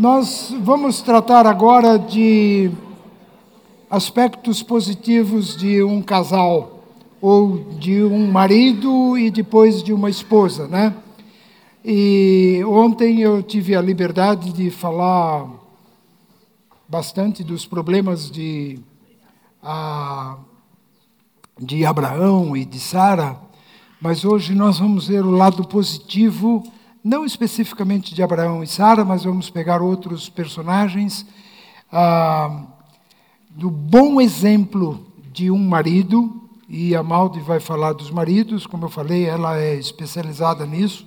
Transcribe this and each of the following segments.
Nós vamos tratar agora de aspectos positivos de um casal, ou de um marido e depois de uma esposa, né? E ontem eu tive a liberdade de falar bastante dos problemas de, a, de Abraão e de Sara, mas hoje nós vamos ver o lado positivo não especificamente de Abraão e Sara, mas vamos pegar outros personagens, ah, do bom exemplo de um marido, e a Maldi vai falar dos maridos, como eu falei, ela é especializada nisso,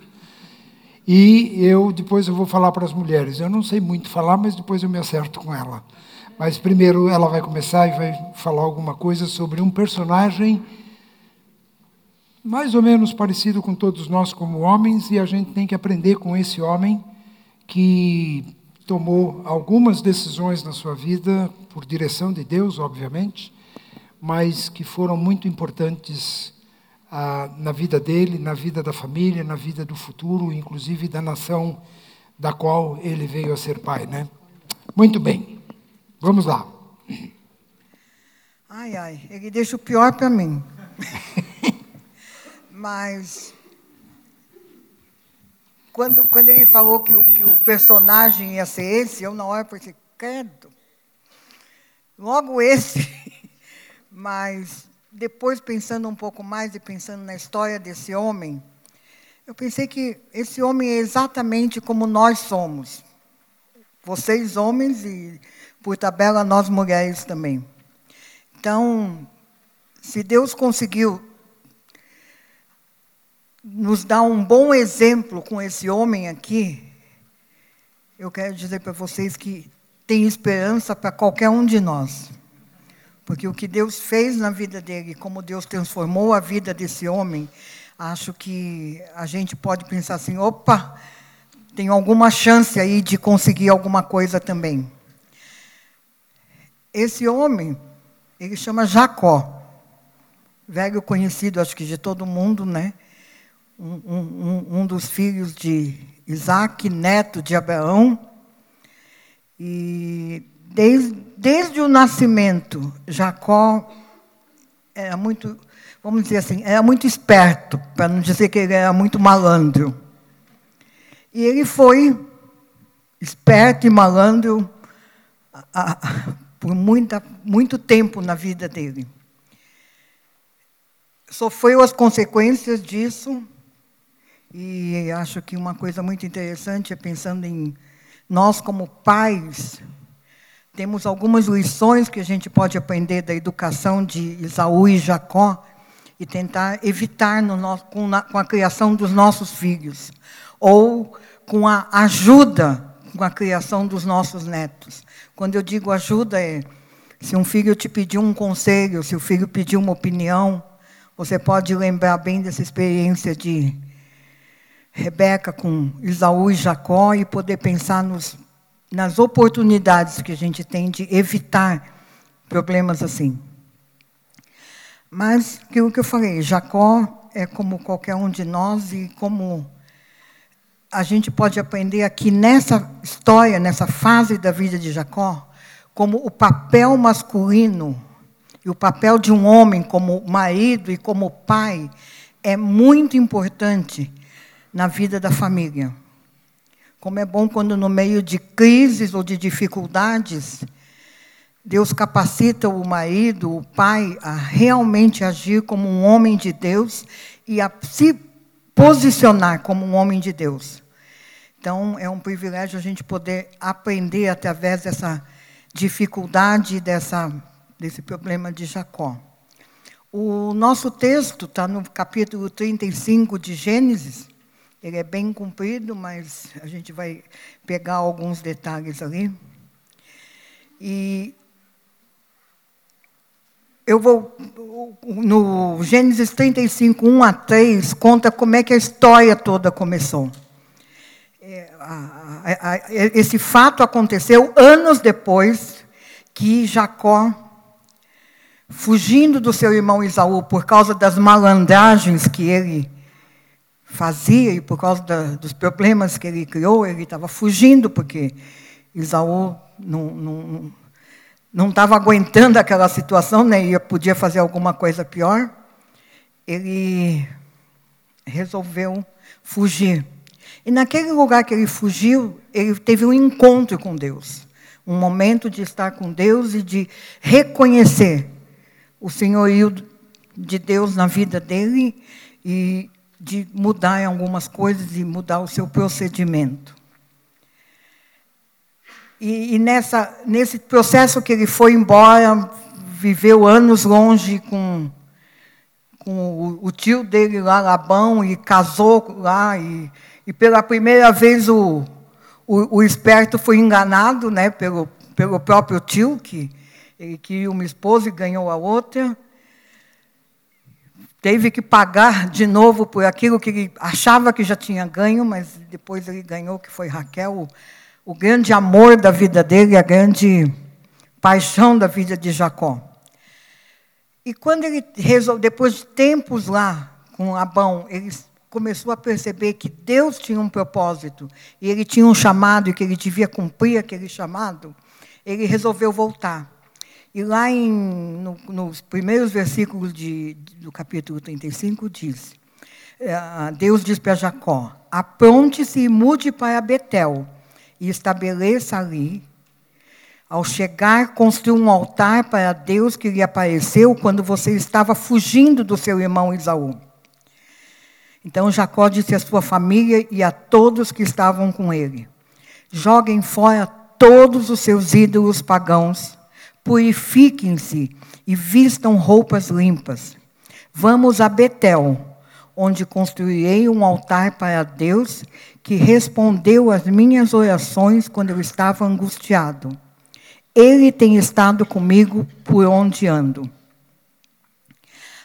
e eu depois eu vou falar para as mulheres. Eu não sei muito falar, mas depois eu me acerto com ela. Mas primeiro ela vai começar e vai falar alguma coisa sobre um personagem mais ou menos parecido com todos nós como homens, e a gente tem que aprender com esse homem que tomou algumas decisões na sua vida, por direção de Deus, obviamente, mas que foram muito importantes ah, na vida dele, na vida da família, na vida do futuro, inclusive da nação da qual ele veio a ser pai, né? Muito bem, vamos lá. Ai, ai, ele deixa o pior para mim. Mas quando, quando ele falou que o, que o personagem ia ser esse, eu na hora pensei, credo, logo esse. Mas depois, pensando um pouco mais e pensando na história desse homem, eu pensei que esse homem é exatamente como nós somos. Vocês, homens, e por tabela, nós, mulheres também. Então, se Deus conseguiu nos dá um bom exemplo com esse homem aqui, eu quero dizer para vocês que tem esperança para qualquer um de nós. Porque o que Deus fez na vida dele, como Deus transformou a vida desse homem, acho que a gente pode pensar assim: opa, tem alguma chance aí de conseguir alguma coisa também. Esse homem, ele chama Jacó, velho conhecido, acho que de todo mundo, né? Um, um, um dos filhos de Isaac, neto de Abraão. E desde, desde o nascimento, Jacó era muito, vamos dizer assim, era muito esperto, para não dizer que ele era muito malandro. E ele foi esperto e malandro a, a, por muita, muito tempo na vida dele. Sofreu as consequências disso e acho que uma coisa muito interessante é pensando em nós como pais, temos algumas lições que a gente pode aprender da educação de Isaú e Jacó e tentar evitar no nosso, com, na, com a criação dos nossos filhos, ou com a ajuda com a criação dos nossos netos. Quando eu digo ajuda, é se um filho te pedir um conselho, se o filho pedir uma opinião, você pode lembrar bem dessa experiência de Rebeca com Isaú e Jacó e poder pensar nos, nas oportunidades que a gente tem de evitar problemas assim. Mas aquilo que eu falei, Jacó é como qualquer um de nós e como a gente pode aprender aqui nessa história, nessa fase da vida de Jacó, como o papel masculino e o papel de um homem como marido e como pai é muito importante na vida da família. Como é bom quando, no meio de crises ou de dificuldades, Deus capacita o marido, o pai, a realmente agir como um homem de Deus e a se posicionar como um homem de Deus. Então, é um privilégio a gente poder aprender através dessa dificuldade, dessa, desse problema de Jacó. O nosso texto está no capítulo 35 de Gênesis, ele é bem comprido, mas a gente vai pegar alguns detalhes ali. E eu vou. No Gênesis 35, 1 a 3, conta como é que a história toda começou. É, esse fato aconteceu anos depois que Jacó, fugindo do seu irmão Isaú por causa das malandragens que ele fazia, e por causa da, dos problemas que ele criou, ele estava fugindo, porque Isaú não, não, não estava aguentando aquela situação, né, e podia fazer alguma coisa pior, ele resolveu fugir. E naquele lugar que ele fugiu, ele teve um encontro com Deus. Um momento de estar com Deus e de reconhecer o senhorio de Deus na vida dele e de mudar em algumas coisas e mudar o seu procedimento. E, e nessa, nesse processo que ele foi embora, viveu anos longe com, com o, o tio dele lá, Labão, e casou lá. E, e pela primeira vez o, o, o, esperto foi enganado né, pelo, pelo próprio tio, que ele queria uma esposa e ganhou a outra. Teve que pagar de novo por aquilo que ele achava que já tinha ganho, mas depois ele ganhou, que foi Raquel, o grande amor da vida dele, a grande paixão da vida de Jacó. E quando ele resolveu, depois de tempos lá com Abão, ele começou a perceber que Deus tinha um propósito e ele tinha um chamado e que ele devia cumprir aquele chamado, ele resolveu voltar. E lá em, no, nos primeiros versículos de, do capítulo 35 diz: eh, Deus diz para Jacó: Apronte-se e mude para Betel e estabeleça ali. Ao chegar, construa um altar para Deus que lhe apareceu quando você estava fugindo do seu irmão Isaú. Então Jacó disse à sua família e a todos que estavam com ele: Joguem fora todos os seus ídolos pagãos, purifiquem-se e vistam roupas limpas. Vamos a Betel, onde construirei um altar para Deus que respondeu às minhas orações quando eu estava angustiado. Ele tem estado comigo por onde ando.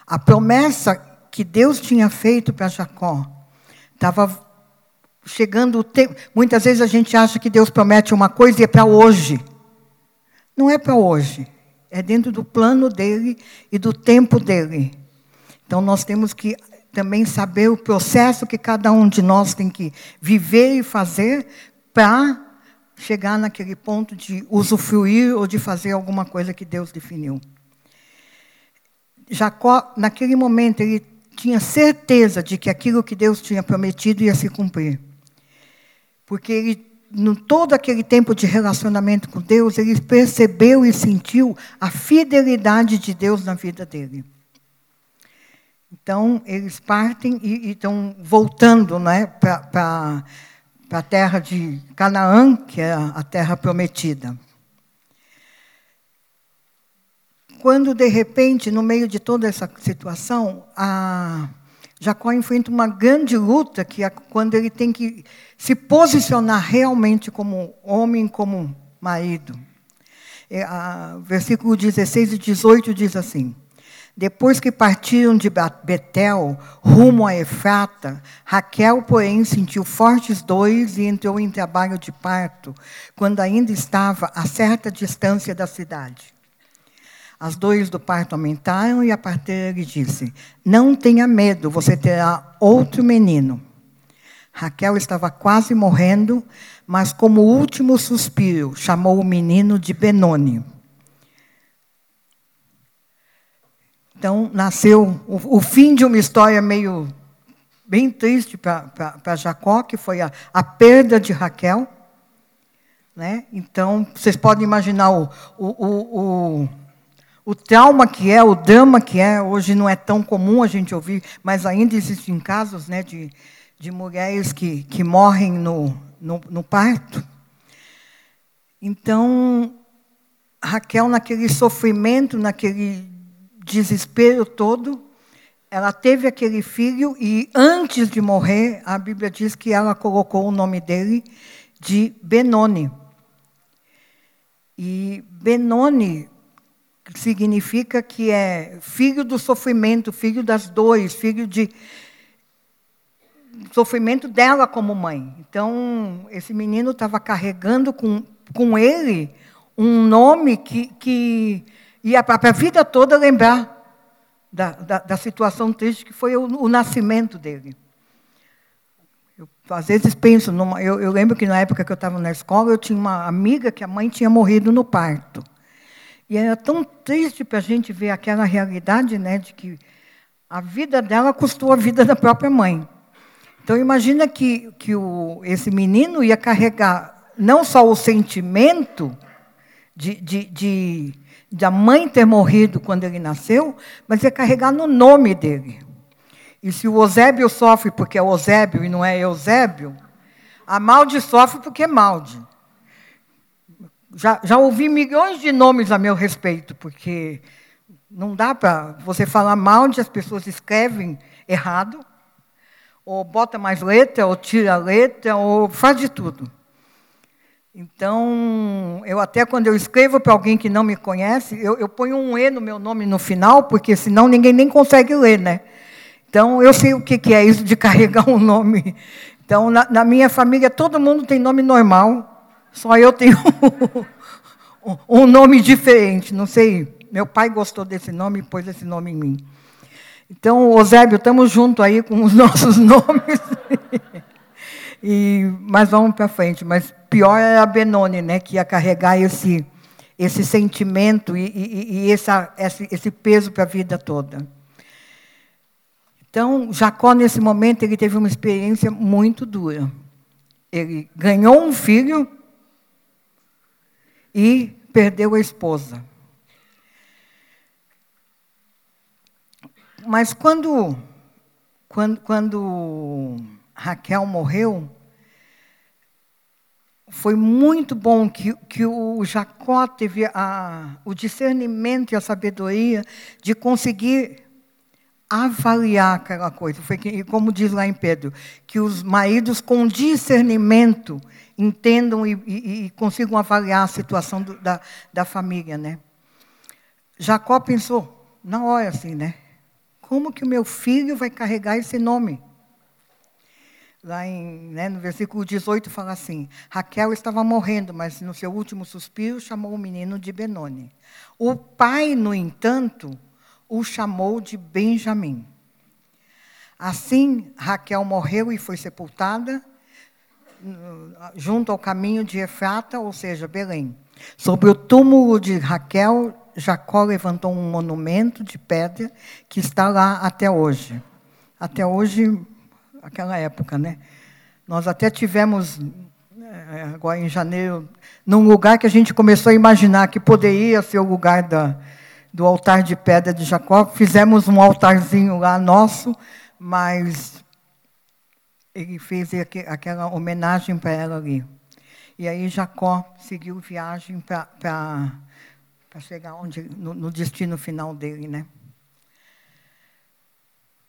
A promessa que Deus tinha feito para Jacó estava chegando o tempo. Muitas vezes a gente acha que Deus promete uma coisa e é para hoje. Não é para hoje. É dentro do plano dele e do tempo dele. Então nós temos que também saber o processo que cada um de nós tem que viver e fazer para chegar naquele ponto de usufruir ou de fazer alguma coisa que Deus definiu. Jacó, naquele momento, ele tinha certeza de que aquilo que Deus tinha prometido ia se cumprir. Porque ele, no todo aquele tempo de relacionamento com Deus, ele percebeu e sentiu a fidelidade de Deus na vida dele. Então, eles partem e, estão voltando né, para a terra de Canaã, que é a terra prometida. Quando, de repente, no meio de toda essa situação, a Jacó enfrenta uma grande luta, que é quando ele tem que se posicionar realmente como homem, como marido. É, a, versículo 16 e 18 diz assim: depois que partiram de Betel, rumo a Efrata, Raquel, porém, sentiu fortes dores e entrou em trabalho de parto, quando ainda estava a certa distância da cidade. As dores do parto aumentaram e a parteira lhe disse: Não tenha medo, você terá outro menino. Raquel estava quase morrendo, mas, como último suspiro, chamou o menino de Benoni. Então, nasceu o, o fim de uma história meio bem triste para Jacó, que foi a, a perda de Raquel. Né? Então, vocês podem imaginar o, o, o, o, trauma que é, o drama que é. Hoje não é tão comum a gente ouvir, mas ainda existem casos né, de, de mulheres que, que morrem no, no, no parto. Então, Raquel, naquele sofrimento, naquele desespero todo, ela teve aquele filho e antes de morrer, a Bíblia diz que ela colocou o nome dele de Benoni. E Benoni significa que é filho do sofrimento, filho das dores, filho de sofrimento dela como mãe. Então, esse menino estava carregando com, com ele um nome que, que e a, a vida toda lembrar da, da, da, situação triste que foi o, o nascimento dele. Às vezes penso, numa, eu, eu lembro que na época que eu estava na escola, eu tinha uma amiga que a mãe tinha morrido no parto. E era tão triste para a gente ver aquela realidade, né, de que a vida dela custou a vida da própria mãe. Então imagina que, que o, esse menino ia carregar não só o sentimento de, de, de, de a mãe ter morrido quando ele nasceu, mas ia carregar no nome dele. E se o Eusébio sofre porque é Eusébio e não é Eusébio, a Malde sofre porque é Malde. Já, já ouvi milhões de nomes a meu respeito, porque não dá para você falar Malde, as pessoas escrevem errado, ou bota mais letra, ou tira letra, ou faz de tudo. Então, eu até quando eu escrevo para alguém que não me conhece, eu, eu ponho um E no meu nome no final, porque senão ninguém nem consegue ler, né? Então, eu sei o que é isso de carregar um nome. Então, na, na minha família, todo mundo tem nome normal, só eu tenho um nome diferente. Não sei, meu pai gostou desse nome e pôs esse nome em mim. Então, Osébio, estamos juntos aí com os nossos nomes. e, mas vamos para frente. Mas pior é a Benoni, né, que ia carregar esse, esse sentimento e, e, e essa, esse, esse peso para a vida toda. Então, Jacó, nesse momento, ele teve uma experiência muito dura. Ele ganhou um filho e perdeu a esposa. Mas quando, quando, quando Raquel morreu, foi muito bom que, que o Jacó teve a, o discernimento e a sabedoria de conseguir avaliar aquela coisa. Foi que, como diz lá em Pedro, que os maridos com discernimento entendam e, e, e consigam avaliar a situação do, da, da família, né? Jacó pensou, na hora assim, né? Como que o meu filho vai carregar esse nome? Lá em, né, no versículo 18 fala assim: Raquel estava morrendo, mas no seu último suspiro chamou o menino de Benoni. O pai, no entanto, o chamou de Benjamim. Assim, Raquel morreu e foi sepultada junto ao caminho de Efrata, ou seja, Belém. Sobre o túmulo de Raquel, Jacó levantou um monumento de pedra que está lá até hoje. Até hoje, aquela época, né? Nós até tivemos, eh, agora em janeiro, num lugar que a gente começou a imaginar que poderia ser o lugar da, do altar de pedra de Jacó. Fizemos um altarzinho lá nosso, mas ele fez aquela homenagem para ela ali. E aí Jacó seguiu viagem para chegar onde, no, no, destino final dele. Né?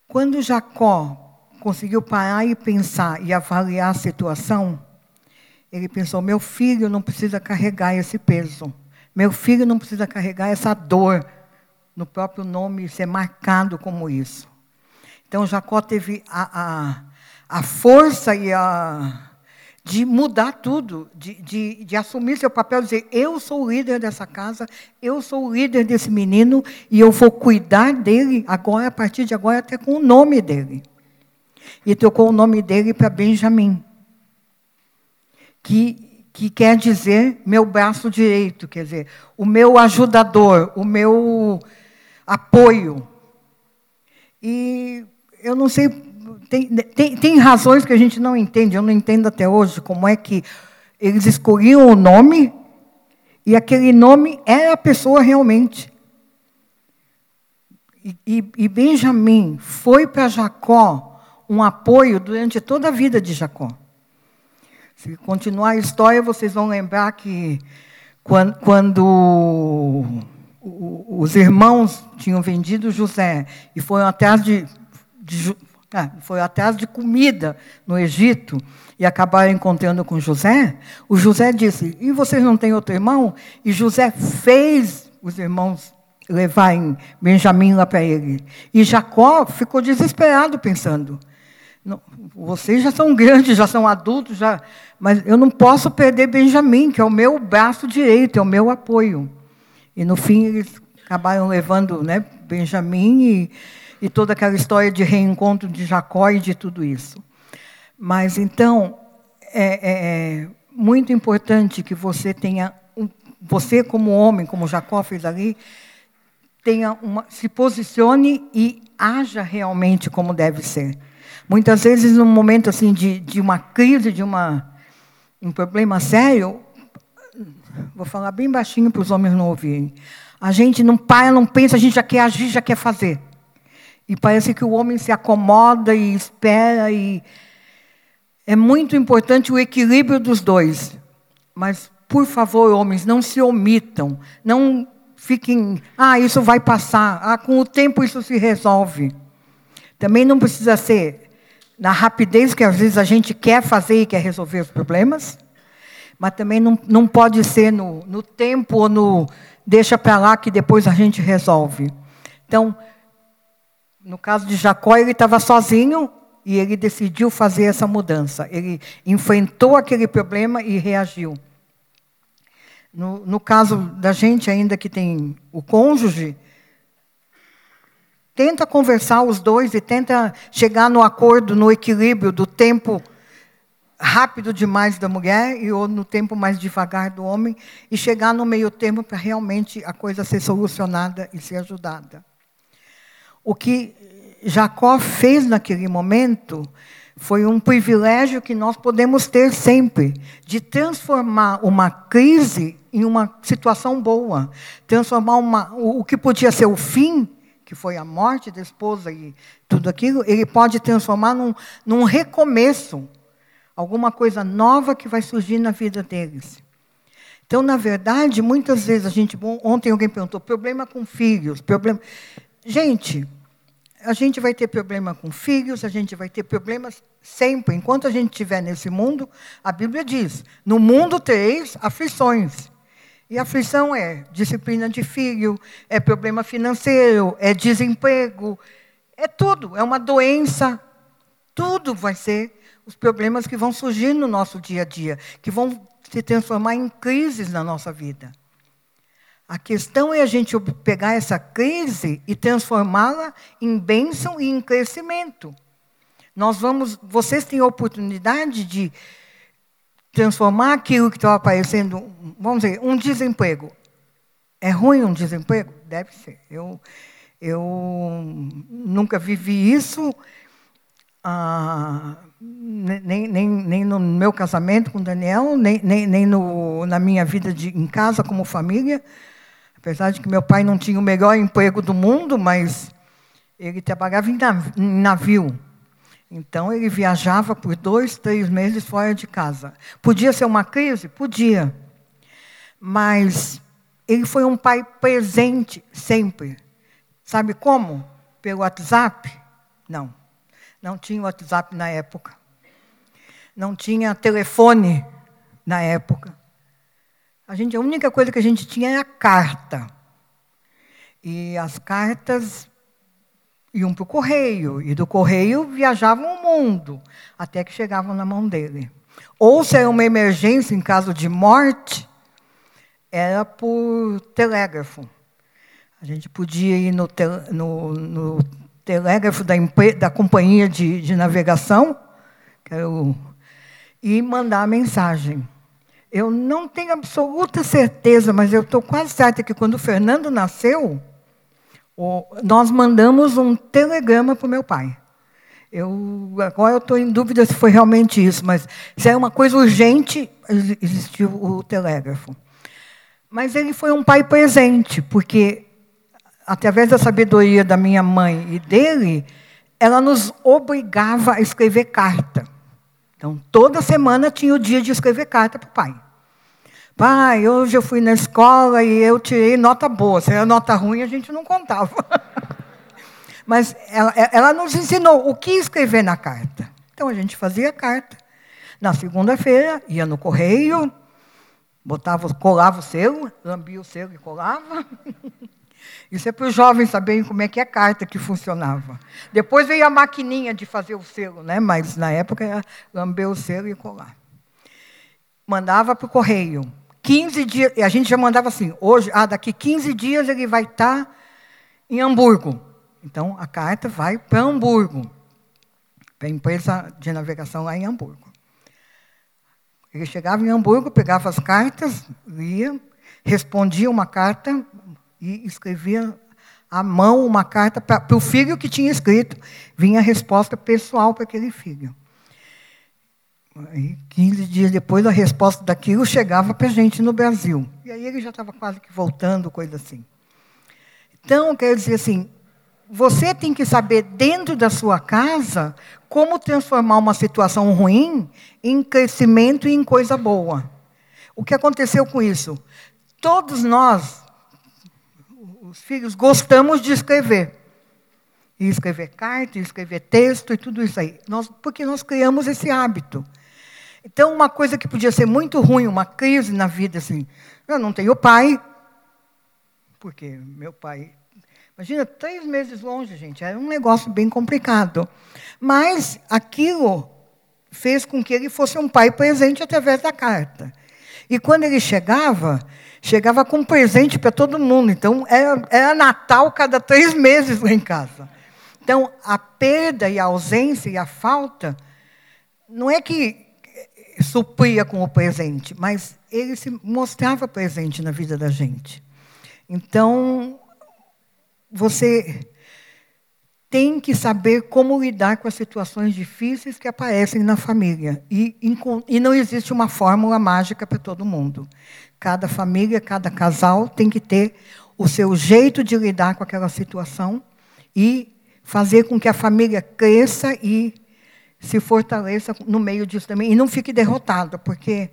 Quando Jacó conseguiu parar e pensar e avaliar a situação, ele pensou: meu filho não precisa carregar esse peso. Meu filho não precisa carregar essa dor no próprio nome ser marcado como isso. Então Jacó teve a, a, a força e a de mudar tudo, de, de, de, assumir seu papel, dizer: eu sou o líder dessa casa, eu sou o líder desse menino e eu vou cuidar dele agora, a partir de agora, até com o nome dele. E trocou o nome dele para Benjamim, que que quer dizer meu braço direito, quer dizer, o meu ajudador, o meu apoio. E eu não sei, tem, tem, tem razões que a gente não entende, eu não entendo até hoje como é que eles escolhiam o nome e aquele nome era a pessoa realmente. E, e, e Benjamim foi para Jacó um apoio durante toda a vida de Jacó. Se continuar a história, vocês vão lembrar que quando, quando os irmãos tinham vendido José e foram atrás de, de ah, foi atrás de comida no Egito e acabaram encontrando com José, o José disse: E vocês não têm outro irmão? E José fez os irmãos levarem Benjamim lá para ele. E Jacó ficou desesperado, pensando: vocês já são grandes, já são adultos, já, mas eu não posso perder Benjamim, que é o meu braço direito, é o meu apoio. E no fim eles acabaram levando né, Benjamim e, e toda aquela história de reencontro de Jacó e de tudo isso. Mas então é, é, é muito importante que você tenha, você como homem, como Jacó fez ali, tenha uma, se posicione e haja realmente como deve ser. Muitas vezes, num momento assim de, de uma crise, de uma, um problema sério, vou falar bem baixinho para os homens não ouvirem. A gente não para, não pensa, a gente já quer agir, já quer fazer. E parece que o homem se acomoda e espera e é muito importante o equilíbrio dos dois. Mas, por favor, homens, não se omitam. Não fiquem, ah, isso vai passar. Ah, com o tempo isso se resolve. Também não precisa ser na rapidez que às vezes a gente quer fazer e quer resolver os problemas. Mas também não, não pode ser no, no tempo ou no deixa para lá que depois a gente resolve. Então, no caso de Jacó, ele estava sozinho, e ele decidiu fazer essa mudança. Ele enfrentou aquele problema e reagiu. No, no caso da gente ainda que tem o cônjuge, tenta conversar os dois e tenta chegar no acordo, no equilíbrio do tempo rápido demais da mulher e ou no tempo mais devagar do homem e chegar no meio termo para realmente a coisa ser solucionada e ser ajudada. O que Jacó fez naquele momento foi um privilégio que nós podemos ter sempre, de transformar uma crise em uma situação boa, transformar uma, o que podia ser o fim, que foi a morte da esposa e tudo aquilo, ele pode transformar num, num recomeço, alguma coisa nova que vai surgir na vida deles. Então, na verdade, muitas vezes a gente. Ontem alguém perguntou: problema com filhos, problema. Gente, a gente vai ter problema com filhos, a gente vai ter problemas sempre. Enquanto a gente estiver nesse mundo, a Bíblia diz: no mundo tereis aflições. E aflição é disciplina de filho, é problema financeiro, é desemprego, é tudo, é uma doença. Tudo vai ser os problemas que vão surgir no nosso dia a dia, que vão se transformar em crises na nossa vida. A questão é a gente pegar essa crise e transformá-la em bênção e em crescimento. Nós vamos, vocês têm a oportunidade de transformar aquilo que estava aparecendo, vamos dizer, um desemprego. É ruim um desemprego? Deve ser. Eu, eu nunca vivi isso, ah, nem, nem, nem no meu casamento com Daniel, nem, nem, nem no, na minha vida de, em casa como família. Apesar de que meu pai não tinha o melhor emprego do mundo, mas ele trabalhava em navio. Então ele viajava por dois, três meses fora de casa. Podia ser uma crise? Podia. Mas ele foi um pai presente sempre. Sabe como? Pelo WhatsApp? Não. Não tinha WhatsApp na época. Não tinha telefone na época. A, gente, a única coisa que a gente tinha era carta. E as cartas iam para o correio, e do correio viajavam o mundo, até que chegavam na mão dele. Ou se era uma emergência em caso de morte, era por telégrafo. A gente podia ir no, no, no telégrafo da, da companhia de, de navegação, o, e mandar a mensagem. Eu não tenho absoluta certeza, mas eu estou quase certa que quando o Fernando nasceu, nós mandamos um telegrama para o meu pai. Eu, agora eu estou em dúvida se foi realmente isso, mas se é uma coisa urgente, existiu o telégrafo. Mas ele foi um pai presente, porque, através da sabedoria da minha mãe e dele, ela nos obrigava a escrever carta. Então, toda semana tinha o dia de escrever carta para o pai. Pai, hoje eu fui na escola e eu tirei nota boa. Se era nota ruim, a gente não contava. Mas ela, ela nos ensinou o que escrever na carta. Então, a gente fazia a carta. Na segunda-feira, ia no correio, botava, colava o selo, lambia o selo e colava. Isso é para os jovens saberem como é que é a carta que funcionava. Depois veio a maquininha de fazer o selo, né? mas na época era lamber o selo e colar. Mandava para o correio. 15 dias, e a gente já mandava assim, hoje, ah, daqui 15 dias ele vai estar em Hamburgo. Então a carta vai para Hamburgo. para a empresa de navegação lá em Hamburgo. Ele chegava em Hamburgo, pegava as cartas, lia, respondia uma carta e escrevia à mão uma carta para o filho que tinha escrito. Vinha a resposta pessoal para aquele filho. E 15 dias depois, a resposta daquilo chegava para a gente no Brasil. E aí ele já estava quase que voltando, coisa assim. Então, quer dizer assim, você tem que saber dentro da sua casa como transformar uma situação ruim em crescimento e em coisa boa. O que aconteceu com isso? Todos nós, os filhos, gostamos de escrever. E escrever carta, escrever texto e tudo isso aí. Nós, porque nós criamos esse hábito. Então, uma coisa que podia ser muito ruim, uma crise na vida, assim, eu não tenho pai, porque meu pai. Imagina, três meses longe, gente, era um negócio bem complicado. Mas aquilo fez com que ele fosse um pai presente através da carta. E quando ele chegava, chegava com um presente para todo mundo. Então, era, era Natal cada três meses lá em casa. Então, a perda e a ausência e a falta, não é que supria com o presente, mas ele se mostrava presente na vida da gente. Então, você tem que saber como lidar com as situações difíceis que aparecem na família. E, e não existe uma fórmula mágica para todo mundo. Cada família, cada casal tem que ter o seu jeito de lidar com aquela situação e fazer com que a família cresça e se fortaleça no meio disso também. E não fique derrotado, porque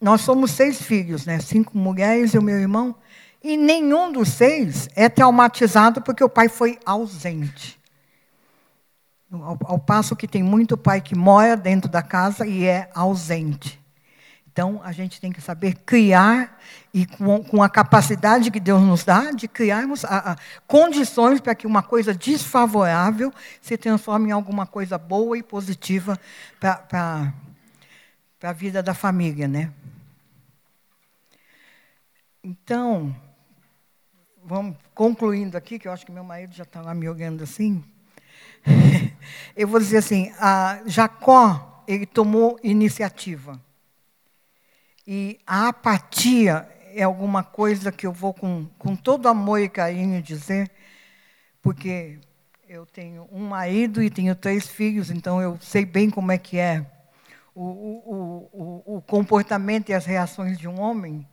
nós somos seis filhos, né? cinco mulheres e o meu irmão, e nenhum dos seis é traumatizado porque o pai foi ausente. Ao, ao passo que tem muito pai que mora dentro da casa e é ausente. Então, a gente tem que saber criar, e com, com a capacidade que Deus nos dá, de criarmos a, a, condições para que uma coisa desfavorável se transforme em alguma coisa boa e positiva para a vida da família. Né? Então, vamos concluindo aqui, que eu acho que meu marido já está lá me olhando assim. eu vou dizer assim: Jacó, ele tomou iniciativa. E a apatia é alguma coisa que eu vou com, com todo amor e carinho dizer, porque eu tenho um marido e tenho três filhos, então eu sei bem como é que é o, o, o, o comportamento e as reações de um homem.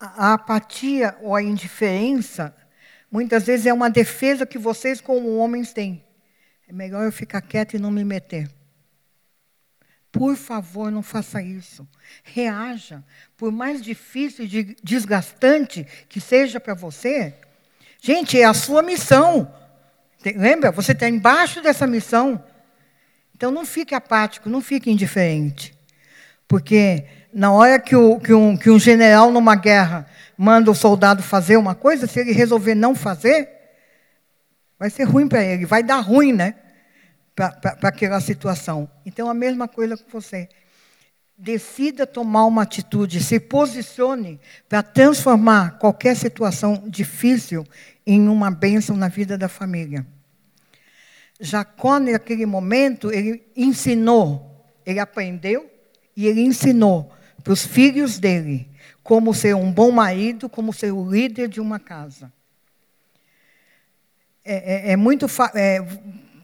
A, apatia ou a indiferença, muitas vezes é uma defesa que vocês, como homens, têm. É melhor eu ficar quieto e não me meter. Por favor, não faça isso. Reaja. Por mais difícil e desgastante que seja para você, gente, é a sua missão. Lembra? Você está embaixo dessa missão. Então não fique apático, não fique indiferente. Porque na hora que, o, que, um, que um general numa guerra manda o soldado fazer uma coisa, se ele resolver não fazer, vai ser ruim para ele, vai dar ruim, né? Para aquela situação. Então, a mesma coisa com você. Decida tomar uma atitude, se posicione para transformar qualquer situação difícil em uma bênção na vida da família. Jacó, naquele momento, ele ensinou, ele aprendeu e ele ensinou para os filhos dele como ser um bom marido, como ser o líder de uma casa. É, é, é muito é,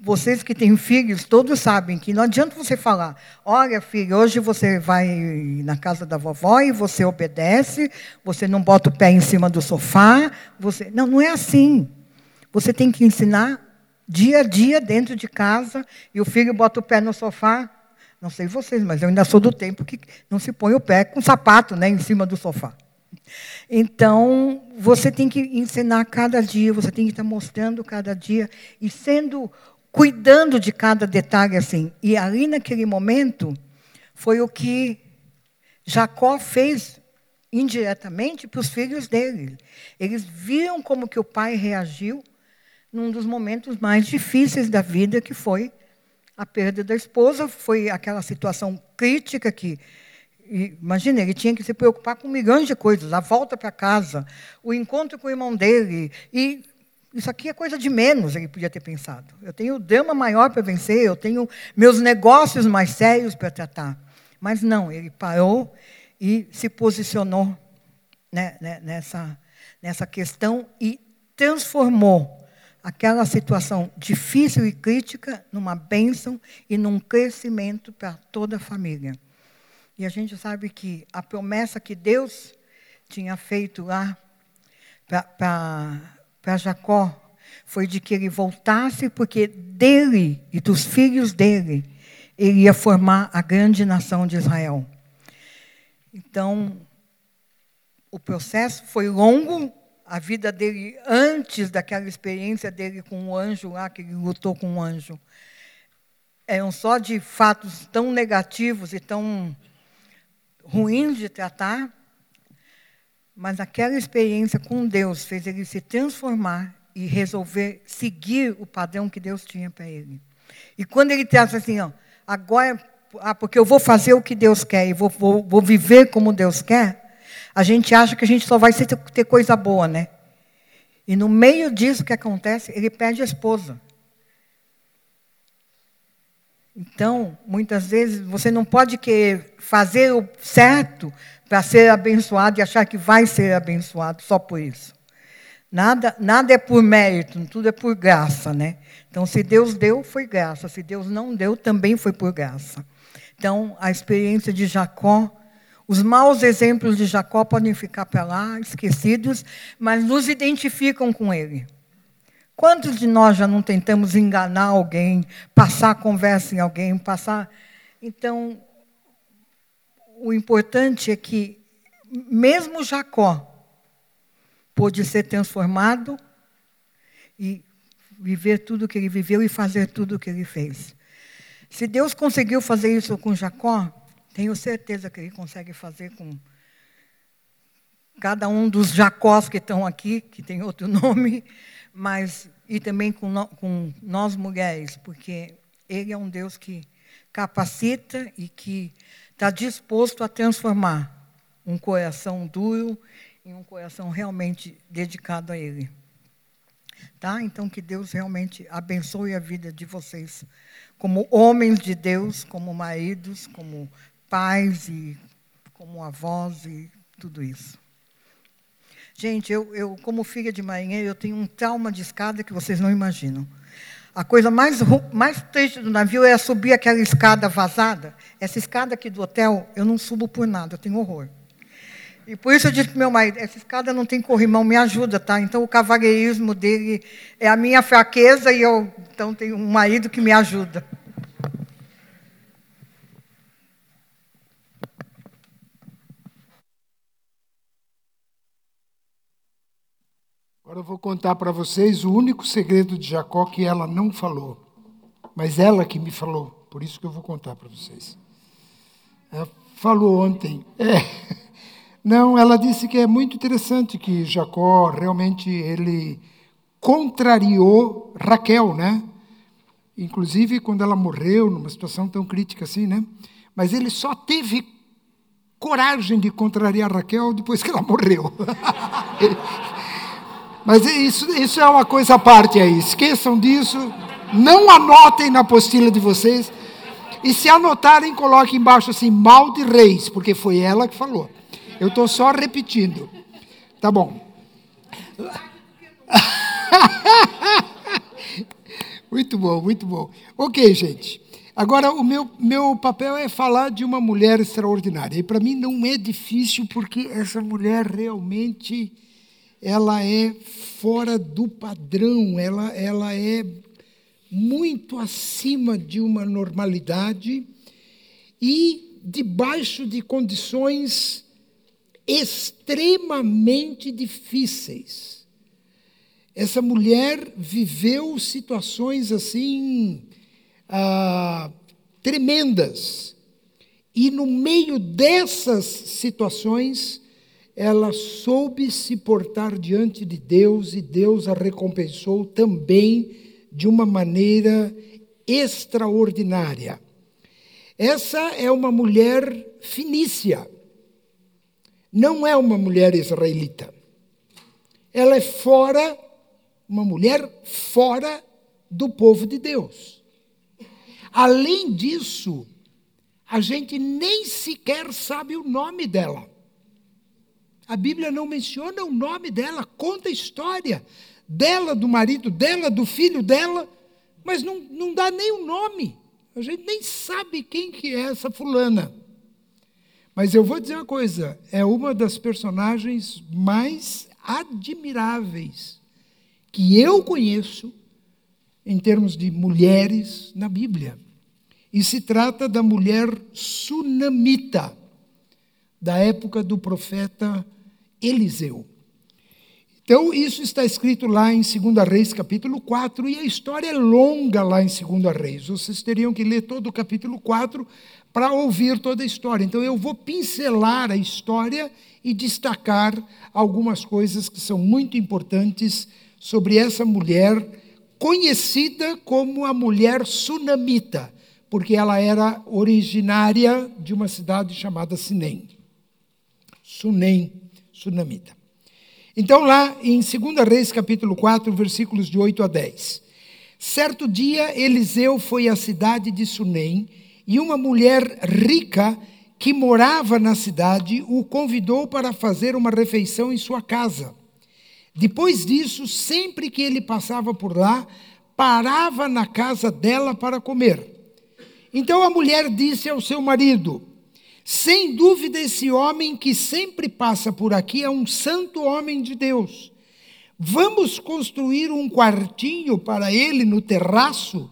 vocês que têm filhos, todos sabem que não adianta você falar: olha, filho, hoje você vai na casa da vovó e você obedece, você não bota o pé em cima do sofá. Você... Não, não é assim. Você tem que ensinar dia a dia dentro de casa e o filho bota o pé no sofá. Não sei vocês, mas eu ainda sou do tempo que não se põe o pé com sapato né, em cima do sofá. Então, você tem que ensinar cada dia, você tem que estar mostrando cada dia e sendo cuidando de cada detalhe assim. E ali naquele momento foi o que Jacó fez indiretamente para os filhos dele. Eles viram como que o pai reagiu num dos momentos mais difíceis da vida, que foi a perda da esposa, foi aquela situação crítica que Imagina, ele tinha que se preocupar com milhões de coisas, a volta para casa, o encontro com o irmão dele, e isso aqui é coisa de menos, ele podia ter pensado. Eu tenho drama maior para vencer, eu tenho meus negócios mais sérios para tratar. Mas não, ele parou e se posicionou né, né, nessa, nessa questão e transformou aquela situação difícil e crítica numa bênção e num crescimento para toda a família. E a gente sabe que a promessa que Deus tinha feito lá para Jacó foi de que ele voltasse, porque dele e dos filhos dele, ele ia formar a grande nação de Israel. Então, o processo foi longo, a vida dele antes daquela experiência dele com o anjo lá, que ele lutou com o anjo, eram só de fatos tão negativos e tão ruins de tratar, mas aquela experiência com Deus fez ele se transformar e resolver seguir o padrão que Deus tinha para ele. E quando ele traz assim, ó, agora, ah, porque eu vou fazer o que Deus quer e vou, vou, vou viver como Deus quer, a gente acha que a gente só vai ter, coisa boa, né? E no meio disso que acontece, ele perde a esposa. Então, muitas vezes, você não pode querer fazer o certo para ser abençoado e achar que vai ser abençoado só por isso. Nada, nada é por mérito, tudo é por graça, né? Então, se Deus deu, foi graça. Se Deus não deu, também foi por graça. Então, a experiência de Jacó, os maus exemplos de Jacó podem ficar para lá, esquecidos, mas nos identificam com ele. Quantos de nós já não tentamos enganar alguém, passar conversa em alguém, passar. Então, o importante é que, mesmo Jacó, pôde ser transformado e viver tudo o que ele viveu e fazer tudo o que ele fez. Se Deus conseguiu fazer isso com Jacó, tenho certeza que ele consegue fazer com cada um dos Jacós que estão aqui, que tem outro nome, mas e também com, no, com nós mulheres, porque ele é um Deus que capacita e que está disposto a transformar um coração duro em um coração realmente dedicado a Ele. Tá? Então, que Deus realmente abençoe a vida de vocês, como homens de Deus, como maridos, como pais e como avós e tudo isso. Gente, eu, eu como filha de marinheiro, eu tenho um trauma de escada que vocês não imaginam. A coisa mais, mais triste do navio é subir aquela escada vazada. Essa escada aqui do hotel, eu não subo por nada, eu tenho horror. E por isso eu disse para meu marido, essa escada não tem corrimão, me ajuda, tá? Então o cavalheirismo dele é a minha fraqueza e eu então tenho um marido que me ajuda. Agora eu vou contar para vocês o único segredo de Jacó que ela não falou, mas ela que me falou, por isso que eu vou contar para vocês. Ela falou ontem. É, não, ela disse que é muito interessante que Jacó realmente ele contrariou Raquel, né? Inclusive quando ela morreu numa situação tão crítica assim, né? Mas ele só teve coragem de contrariar Raquel depois que ela morreu. Mas isso, isso é uma coisa à parte aí. Esqueçam disso. Não anotem na apostila de vocês. E se anotarem, coloquem embaixo assim, mal de reis, porque foi ela que falou. Eu estou só repetindo. Tá bom. muito bom, muito bom. Ok, gente. Agora, o meu, meu papel é falar de uma mulher extraordinária. E para mim não é difícil, porque essa mulher realmente ela é fora do padrão, ela, ela é muito acima de uma normalidade e debaixo de condições extremamente difíceis. Essa mulher viveu situações assim ah, tremendas. E no meio dessas situações, ela soube se portar diante de Deus e Deus a recompensou também de uma maneira extraordinária. Essa é uma mulher finícia, não é uma mulher israelita. Ela é fora uma mulher fora do povo de Deus. Além disso, a gente nem sequer sabe o nome dela. A Bíblia não menciona o nome dela, conta a história dela, do marido dela, do filho dela, mas não, não dá nem o nome. A gente nem sabe quem que é essa fulana. Mas eu vou dizer uma coisa, é uma das personagens mais admiráveis que eu conheço em termos de mulheres na Bíblia. E se trata da mulher sunamita, da época do profeta Eliseu. Então, isso está escrito lá em 2 Reis, capítulo 4, e a história é longa lá em 2 Reis. Vocês teriam que ler todo o capítulo 4 para ouvir toda a história. Então, eu vou pincelar a história e destacar algumas coisas que são muito importantes sobre essa mulher, conhecida como a mulher sunamita, porque ela era originária de uma cidade chamada Sinem. Sunem, sunamita. Então, lá em 2 Reis, capítulo 4, versículos de 8 a 10. Certo dia, Eliseu foi à cidade de Sunem e uma mulher rica que morava na cidade o convidou para fazer uma refeição em sua casa. Depois disso, sempre que ele passava por lá, parava na casa dela para comer. Então a mulher disse ao seu marido: Sem dúvida, esse homem que sempre passa por aqui é um santo homem de Deus. Vamos construir um quartinho para ele no terraço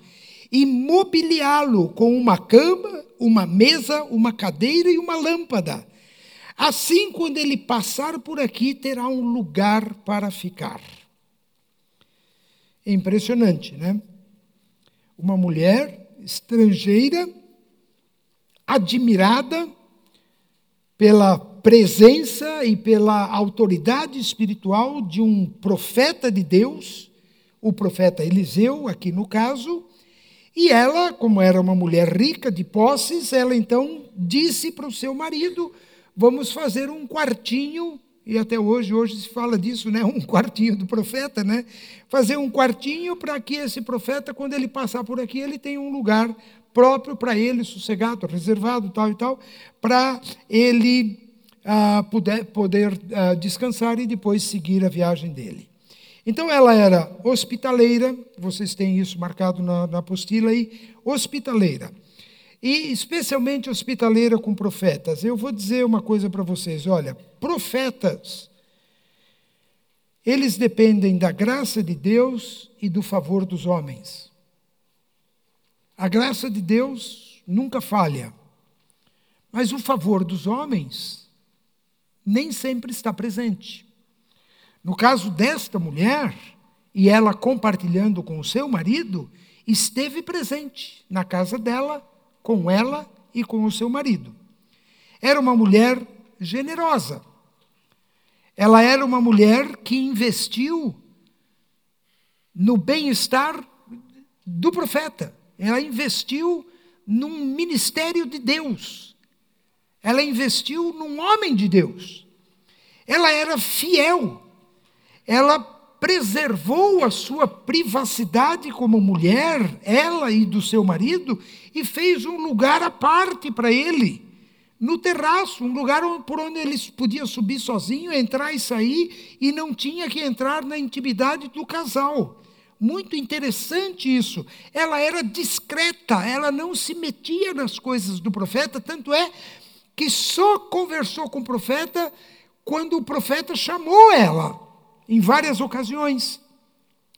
e mobiliá-lo com uma cama, uma mesa, uma cadeira e uma lâmpada. Assim, quando ele passar por aqui, terá um lugar para ficar. É impressionante, né? Uma mulher estrangeira, admirada pela presença e pela autoridade espiritual de um profeta de Deus, o profeta Eliseu, aqui no caso, e ela, como era uma mulher rica de posses, ela então disse para o seu marido: Vamos fazer um quartinho e até hoje, hoje se fala disso, né? Um quartinho do profeta, né? Fazer um quartinho para que esse profeta, quando ele passar por aqui, ele tenha um lugar próprio para ele, sossegado, reservado, tal e tal, para ele ah, puder, poder ah, descansar e depois seguir a viagem dele. Então ela era hospitaleira, vocês têm isso marcado na, na apostila aí, hospitaleira e especialmente hospitaleira com profetas. Eu vou dizer uma coisa para vocês: olha, profetas, eles dependem da graça de Deus e do favor dos homens. A graça de Deus nunca falha, mas o favor dos homens nem sempre está presente. No caso desta mulher, e ela compartilhando com o seu marido, esteve presente na casa dela com ela e com o seu marido. Era uma mulher generosa. Ela era uma mulher que investiu no bem-estar do profeta. Ela investiu num ministério de Deus. Ela investiu num homem de Deus. Ela era fiel. Ela preservou a sua privacidade como mulher, ela e do seu marido, e fez um lugar à parte para ele, no terraço, um lugar por onde ele podia subir sozinho, entrar e sair, e não tinha que entrar na intimidade do casal. Muito interessante isso. Ela era discreta, ela não se metia nas coisas do profeta, tanto é que só conversou com o profeta quando o profeta chamou ela em várias ocasiões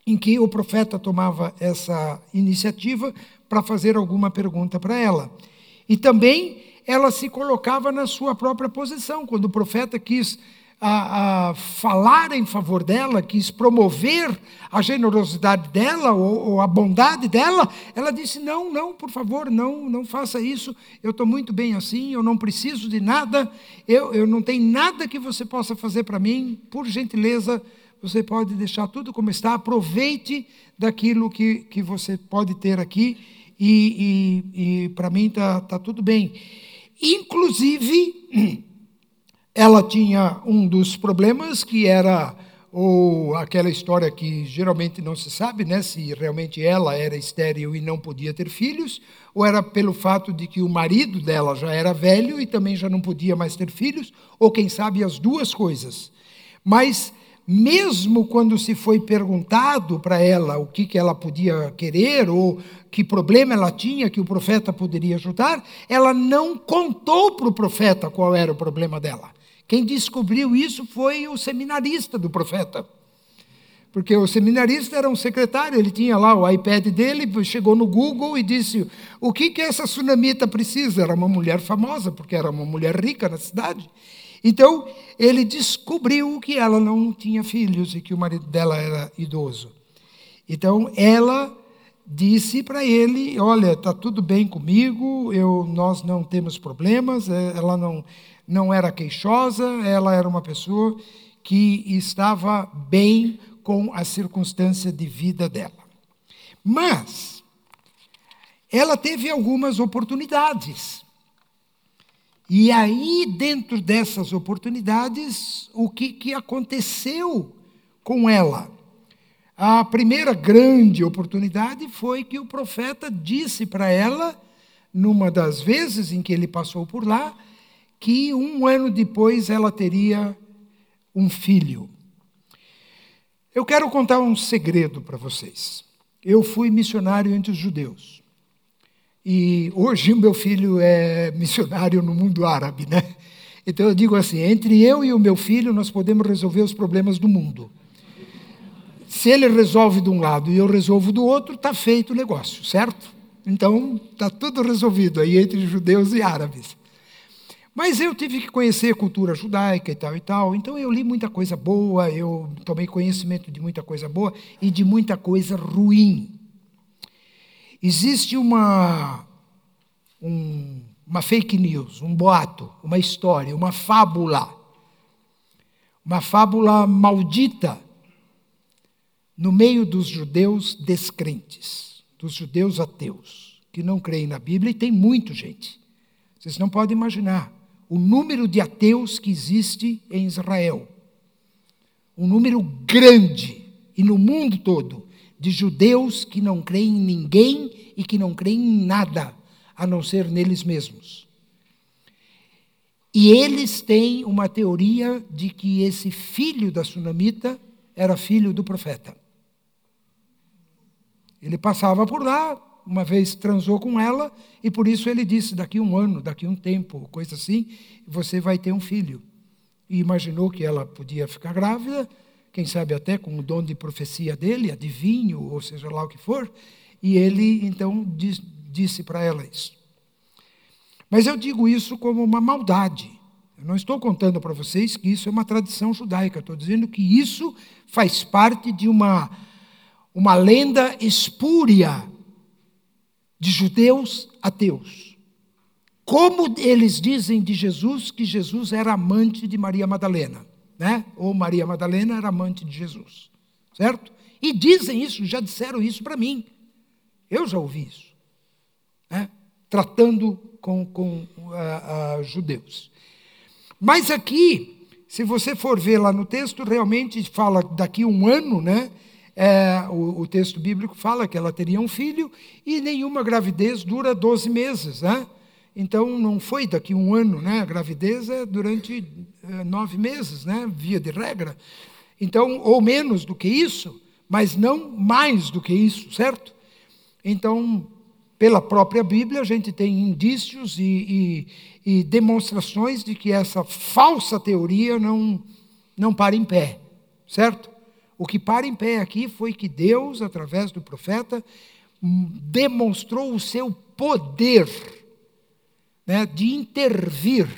em que o profeta tomava essa iniciativa para fazer alguma pergunta para ela. E também ela se colocava na sua própria posição. Quando o profeta quis a, a falar em favor dela, quis promover a generosidade dela ou, ou, a bondade dela, ela disse: Não, não, por favor, não, não faça isso. Eu estou muito bem assim, eu não preciso de nada, eu, eu não tenho nada que você possa fazer para mim, por gentileza você pode deixar tudo como está, aproveite daquilo que, que você pode ter aqui, e, e, e para mim está tá tudo bem. Inclusive, ela tinha um dos problemas que era ou aquela história que geralmente não se sabe, né, se realmente ela era estéril e não podia ter filhos, ou era pelo fato de que o marido dela já era velho e também já não podia mais ter filhos, ou quem sabe as duas coisas. Mas mesmo quando se foi perguntado para ela o que, que ela podia querer ou que problema ela tinha que o profeta poderia ajudar, ela não contou para o profeta qual era o problema dela. Quem descobriu isso foi o seminarista do profeta. Porque o seminarista era um secretário, ele tinha lá o iPad dele, chegou no Google e disse: O que, que essa sunamita precisa? Era uma mulher famosa, porque era uma mulher rica na cidade. Então, ele descobriu que ela não tinha filhos e que o marido dela era idoso. Então, ela disse para ele: Olha, está tudo bem comigo, eu, nós não temos problemas. É, ela não, não era queixosa, ela era uma pessoa que estava bem com a circunstância de vida dela. Mas, ela teve algumas oportunidades. E aí, dentro dessas oportunidades, o que, que aconteceu com ela? A primeira grande oportunidade foi que o profeta disse para ela, numa das vezes em que ele passou por lá, que um ano depois ela teria um filho. Eu quero contar um segredo para vocês. Eu fui missionário entre os judeus. E hoje o meu filho é missionário no mundo árabe, né? Então eu digo assim: entre eu e o meu filho, nós podemos resolver os problemas do mundo. Se ele resolve de um lado e eu resolvo do outro, está feito o negócio, certo? Então está tudo resolvido aí entre judeus e árabes. Mas eu tive que conhecer cultura judaica e tal e tal, então eu li muita coisa boa, eu tomei conhecimento de muita coisa boa e de muita coisa ruim. Existe uma, um, uma fake news, um boato, uma história, uma fábula, uma fábula maldita no meio dos judeus descrentes, dos judeus ateus, que não creem na Bíblia, e tem muito gente. Vocês não podem imaginar o número de ateus que existe em Israel. Um número grande, e no mundo todo de judeus que não creem em ninguém e que não creem em nada, a não ser neles mesmos. E eles têm uma teoria de que esse filho da sunamita era filho do profeta. Ele passava por lá, uma vez transou com ela, e por isso ele disse: daqui um ano, daqui um tempo, coisa assim, você vai ter um filho. E imaginou que ela podia ficar grávida, quem sabe até com o dom de profecia dele, adivinho, ou seja lá o que for, e ele então diz, disse para ela isso. Mas eu digo isso como uma maldade. Eu não estou contando para vocês que isso é uma tradição judaica, estou dizendo que isso faz parte de uma, uma lenda espúria de judeus ateus. Como eles dizem de Jesus que Jesus era amante de Maria Madalena né? ou Maria Madalena era amante de Jesus, certo? E dizem isso, já disseram isso para mim. Eu já ouvi isso, né? tratando com, com uh, uh, judeus. Mas aqui, se você for ver lá no texto, realmente fala daqui um ano, né? É, o, o, texto bíblico fala que ela teria um filho e nenhuma gravidez dura 12 meses, né? Então, não foi daqui um ano, né? A gravidez é durante é, nove meses, né? Via de regra. Então, ou menos do que isso, mas não mais do que isso, certo? Então, pela própria Bíblia, a gente tem indícios e, e, e demonstrações de que essa falsa teoria não, não para em pé, certo? O que para em pé aqui foi que Deus, através do profeta, demonstrou o seu poder né, de intervir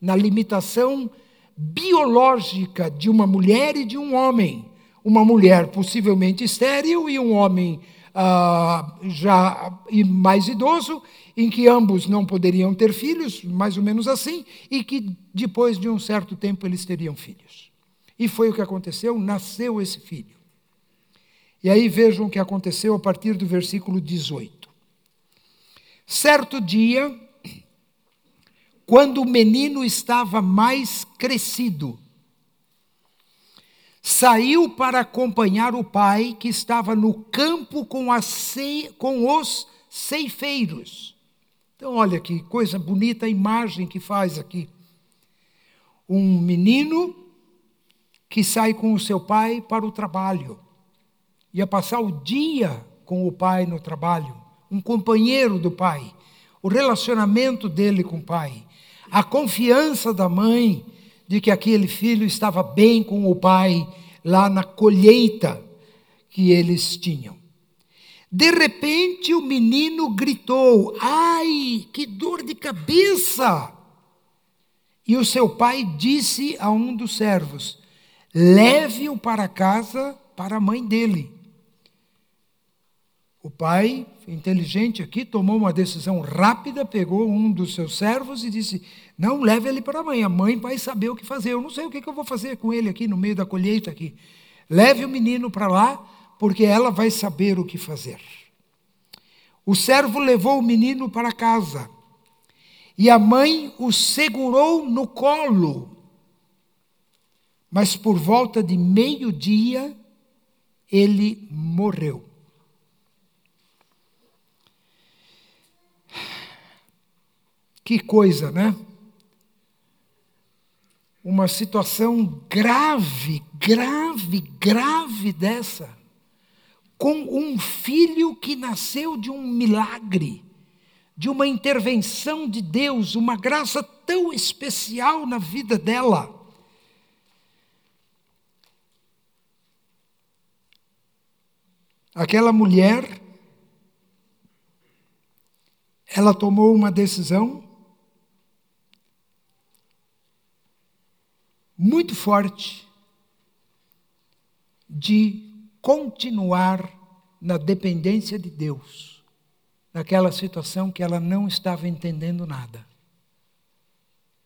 na limitação biológica de uma mulher e de um homem. Uma mulher possivelmente estéril e um homem ah, já mais idoso, em que ambos não poderiam ter filhos, mais ou menos assim, e que depois de um certo tempo eles teriam filhos. E foi o que aconteceu, nasceu esse filho. E aí vejam o que aconteceu a partir do versículo 18. Certo dia, quando o menino estava mais crescido, saiu para acompanhar o pai que estava no campo com, com os ceifeiros. Então, olha que coisa bonita a imagem que faz aqui. Um menino que sai com o seu pai para o trabalho. Ia passar o dia com o pai no trabalho, um companheiro do pai, o relacionamento dele com o pai, a confiança da mãe de que aquele filho estava bem com o pai lá na colheita que eles tinham. De repente o menino gritou: Ai, que dor de cabeça! E o seu pai disse a um dos servos: Leve-o para casa para a mãe dele. O pai, inteligente aqui, tomou uma decisão rápida, pegou um dos seus servos e disse: Não, leve ele para a mãe, a mãe vai saber o que fazer. Eu não sei o que eu vou fazer com ele aqui no meio da colheita aqui. Leve o menino para lá, porque ela vai saber o que fazer. O servo levou o menino para casa e a mãe o segurou no colo. Mas por volta de meio-dia, ele morreu. Que coisa, né? Uma situação grave, grave, grave dessa, com um filho que nasceu de um milagre, de uma intervenção de Deus, uma graça tão especial na vida dela. Aquela mulher, ela tomou uma decisão muito forte de continuar na dependência de Deus, naquela situação que ela não estava entendendo nada.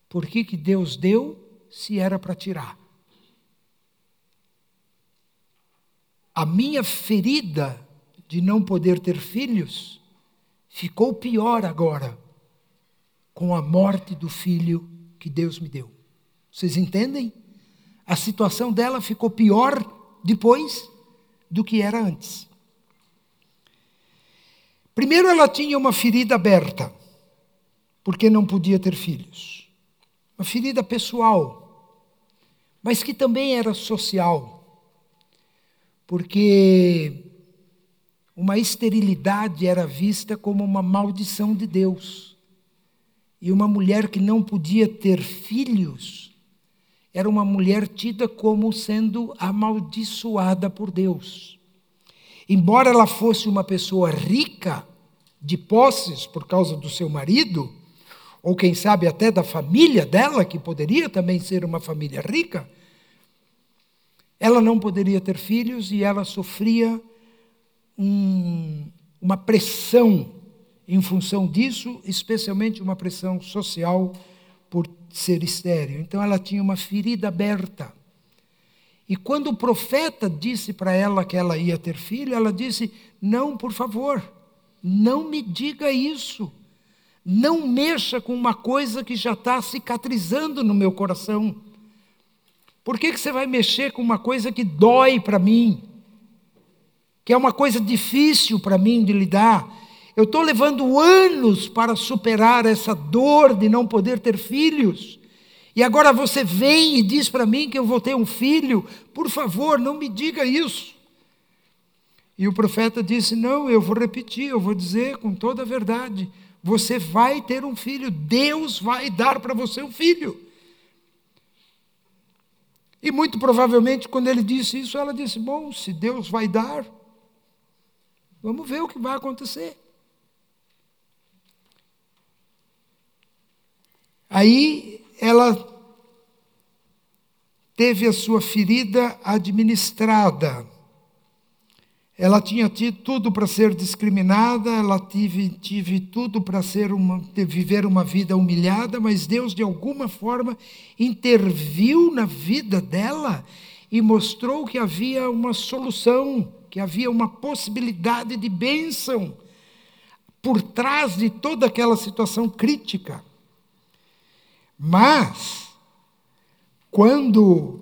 Por que, que Deus deu se era para tirar? A minha ferida de não poder ter filhos ficou pior agora com a morte do filho que Deus me deu. Vocês entendem? A situação dela ficou pior depois do que era antes. Primeiro, ela tinha uma ferida aberta, porque não podia ter filhos. Uma ferida pessoal, mas que também era social, porque uma esterilidade era vista como uma maldição de Deus. E uma mulher que não podia ter filhos era uma mulher tida como sendo amaldiçoada por Deus. Embora ela fosse uma pessoa rica, de posses por causa do seu marido, ou quem sabe até da família dela, que poderia também ser uma família rica, ela não poderia ter filhos e ela sofria um, uma pressão em função disso, especialmente uma pressão social por ser estéreo. Então ela tinha uma ferida aberta. E quando o profeta disse para ela que ela ia ter filho, ela disse: Não, por favor, não me diga isso. Não mexa com uma coisa que já está cicatrizando no meu coração. Por que, que você vai mexer com uma coisa que dói para mim? Que é uma coisa difícil para mim de lidar? Eu estou levando anos para superar essa dor de não poder ter filhos. E agora você vem e diz para mim que eu vou ter um filho. Por favor, não me diga isso. E o profeta disse: Não, eu vou repetir, eu vou dizer com toda a verdade. Você vai ter um filho, Deus vai dar para você um filho. E muito provavelmente, quando ele disse isso, ela disse: Bom, se Deus vai dar, vamos ver o que vai acontecer. Aí ela teve a sua ferida administrada. Ela tinha tido tudo para ser discriminada, ela tive, tive tudo para ser uma, viver uma vida humilhada, mas Deus, de alguma forma, interviu na vida dela e mostrou que havia uma solução, que havia uma possibilidade de bênção por trás de toda aquela situação crítica. Mas, quando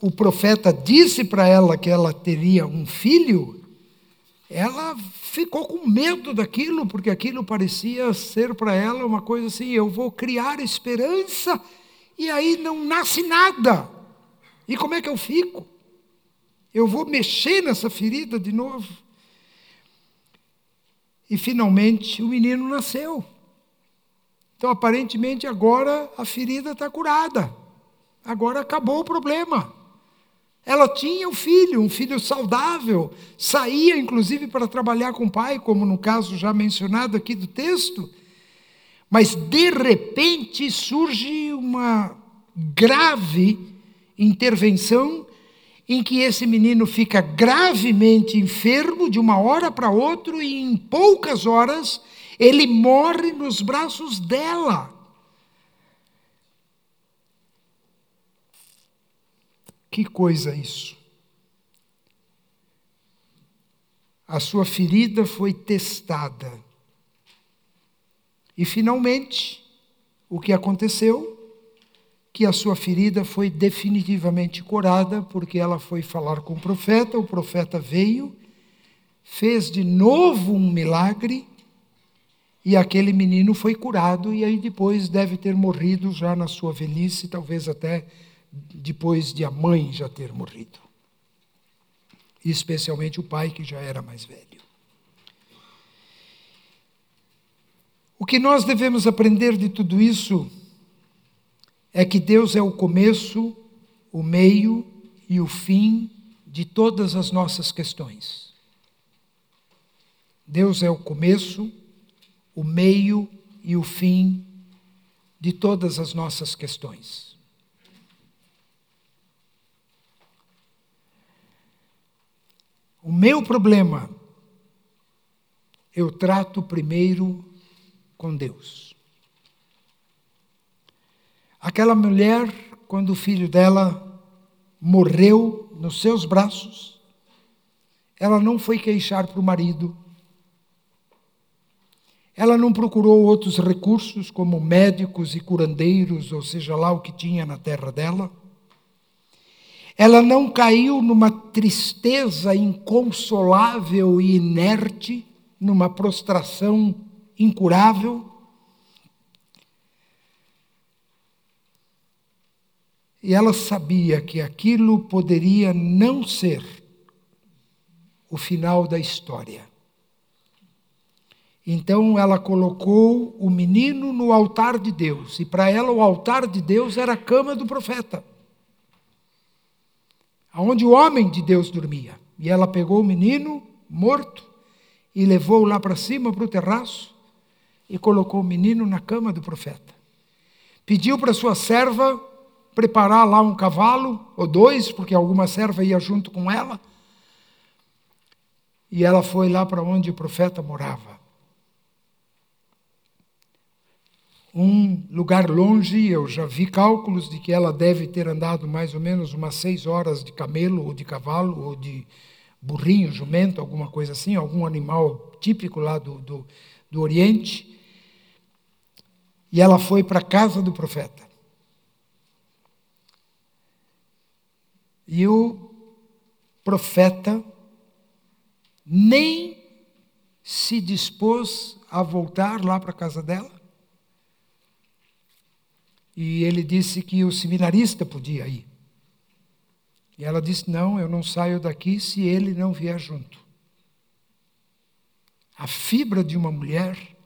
o profeta disse para ela que ela teria um filho, ela ficou com medo daquilo, porque aquilo parecia ser para ela uma coisa assim: eu vou criar esperança e aí não nasce nada. E como é que eu fico? Eu vou mexer nessa ferida de novo. E finalmente o menino nasceu. Então, aparentemente, agora a ferida está curada. Agora acabou o problema. Ela tinha um filho, um filho saudável, saía inclusive para trabalhar com o pai, como no caso já mencionado aqui do texto. Mas de repente surge uma grave intervenção em que esse menino fica gravemente enfermo de uma hora para outra e em poucas horas ele morre nos braços dela. Que coisa isso! A sua ferida foi testada. E finalmente, o que aconteceu? Que a sua ferida foi definitivamente curada, porque ela foi falar com o profeta, o profeta veio, fez de novo um milagre, e aquele menino foi curado, e aí depois deve ter morrido já na sua velhice, talvez até depois de a mãe já ter morrido. E especialmente o pai, que já era mais velho. O que nós devemos aprender de tudo isso é que Deus é o começo, o meio e o fim de todas as nossas questões. Deus é o começo, o meio e o fim de todas as nossas questões. O meu problema eu trato primeiro com Deus. Aquela mulher, quando o filho dela morreu nos seus braços, ela não foi queixar para o marido, ela não procurou outros recursos, como médicos e curandeiros, ou seja lá o que tinha na terra dela. Ela não caiu numa tristeza inconsolável e inerte, numa prostração incurável. E ela sabia que aquilo poderia não ser o final da história. Então ela colocou o menino no altar de Deus, e para ela o altar de Deus era a cama do profeta aonde o homem de Deus dormia. E ela pegou o menino morto e levou lá para cima, para o terraço, e colocou o menino na cama do profeta. Pediu para sua serva preparar lá um cavalo, ou dois, porque alguma serva ia junto com ela. E ela foi lá para onde o profeta morava. Um lugar longe, eu já vi cálculos de que ela deve ter andado mais ou menos umas seis horas de camelo, ou de cavalo, ou de burrinho, jumento, alguma coisa assim, algum animal típico lá do, do, do Oriente. E ela foi para a casa do profeta. E o profeta nem se dispôs a voltar lá para a casa dela e ele disse que o seminarista podia ir. E ela disse: Não, eu não saio daqui se ele não vier junto. A fibra de uma mulher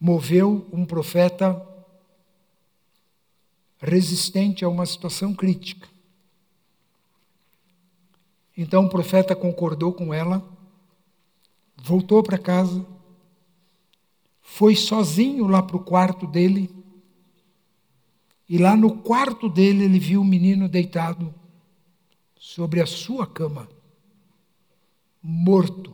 moveu um profeta resistente a uma situação crítica. Então o profeta concordou com ela, voltou para casa, foi sozinho lá para o quarto dele e lá no quarto dele ele viu o menino deitado sobre a sua cama, morto,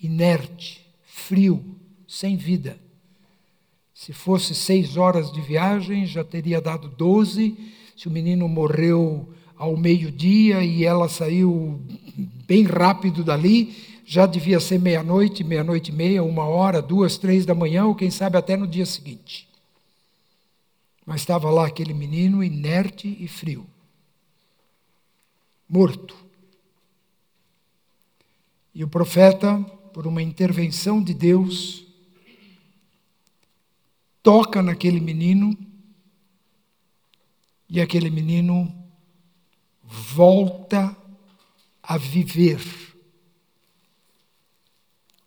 inerte, frio, sem vida. Se fosse seis horas de viagem, já teria dado doze. Se o menino morreu ao meio-dia e ela saiu bem rápido dali, já devia ser meia-noite, meia-noite e meia, uma hora, duas, três da manhã, ou quem sabe até no dia seguinte. Mas estava lá aquele menino inerte e frio, morto. E o profeta, por uma intervenção de Deus, toca naquele menino e aquele menino volta a viver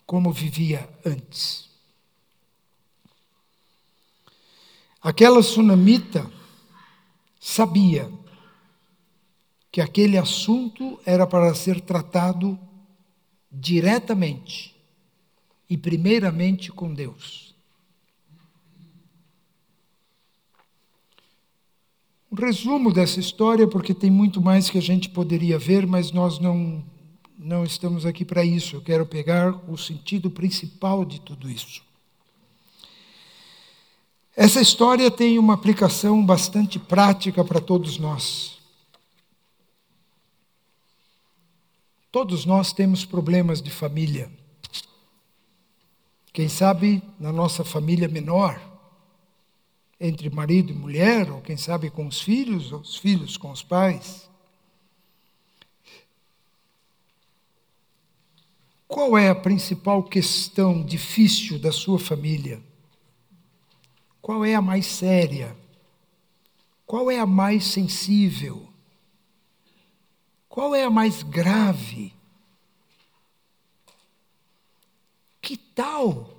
como vivia antes. Aquela sunamita sabia que aquele assunto era para ser tratado diretamente e primeiramente com Deus. Um resumo dessa história, porque tem muito mais que a gente poderia ver, mas nós não, não estamos aqui para isso. Eu quero pegar o sentido principal de tudo isso. Essa história tem uma aplicação bastante prática para todos nós. Todos nós temos problemas de família. Quem sabe na nossa família menor, entre marido e mulher, ou quem sabe com os filhos, ou os filhos com os pais. Qual é a principal questão difícil da sua família? Qual é a mais séria? Qual é a mais sensível? Qual é a mais grave? Que tal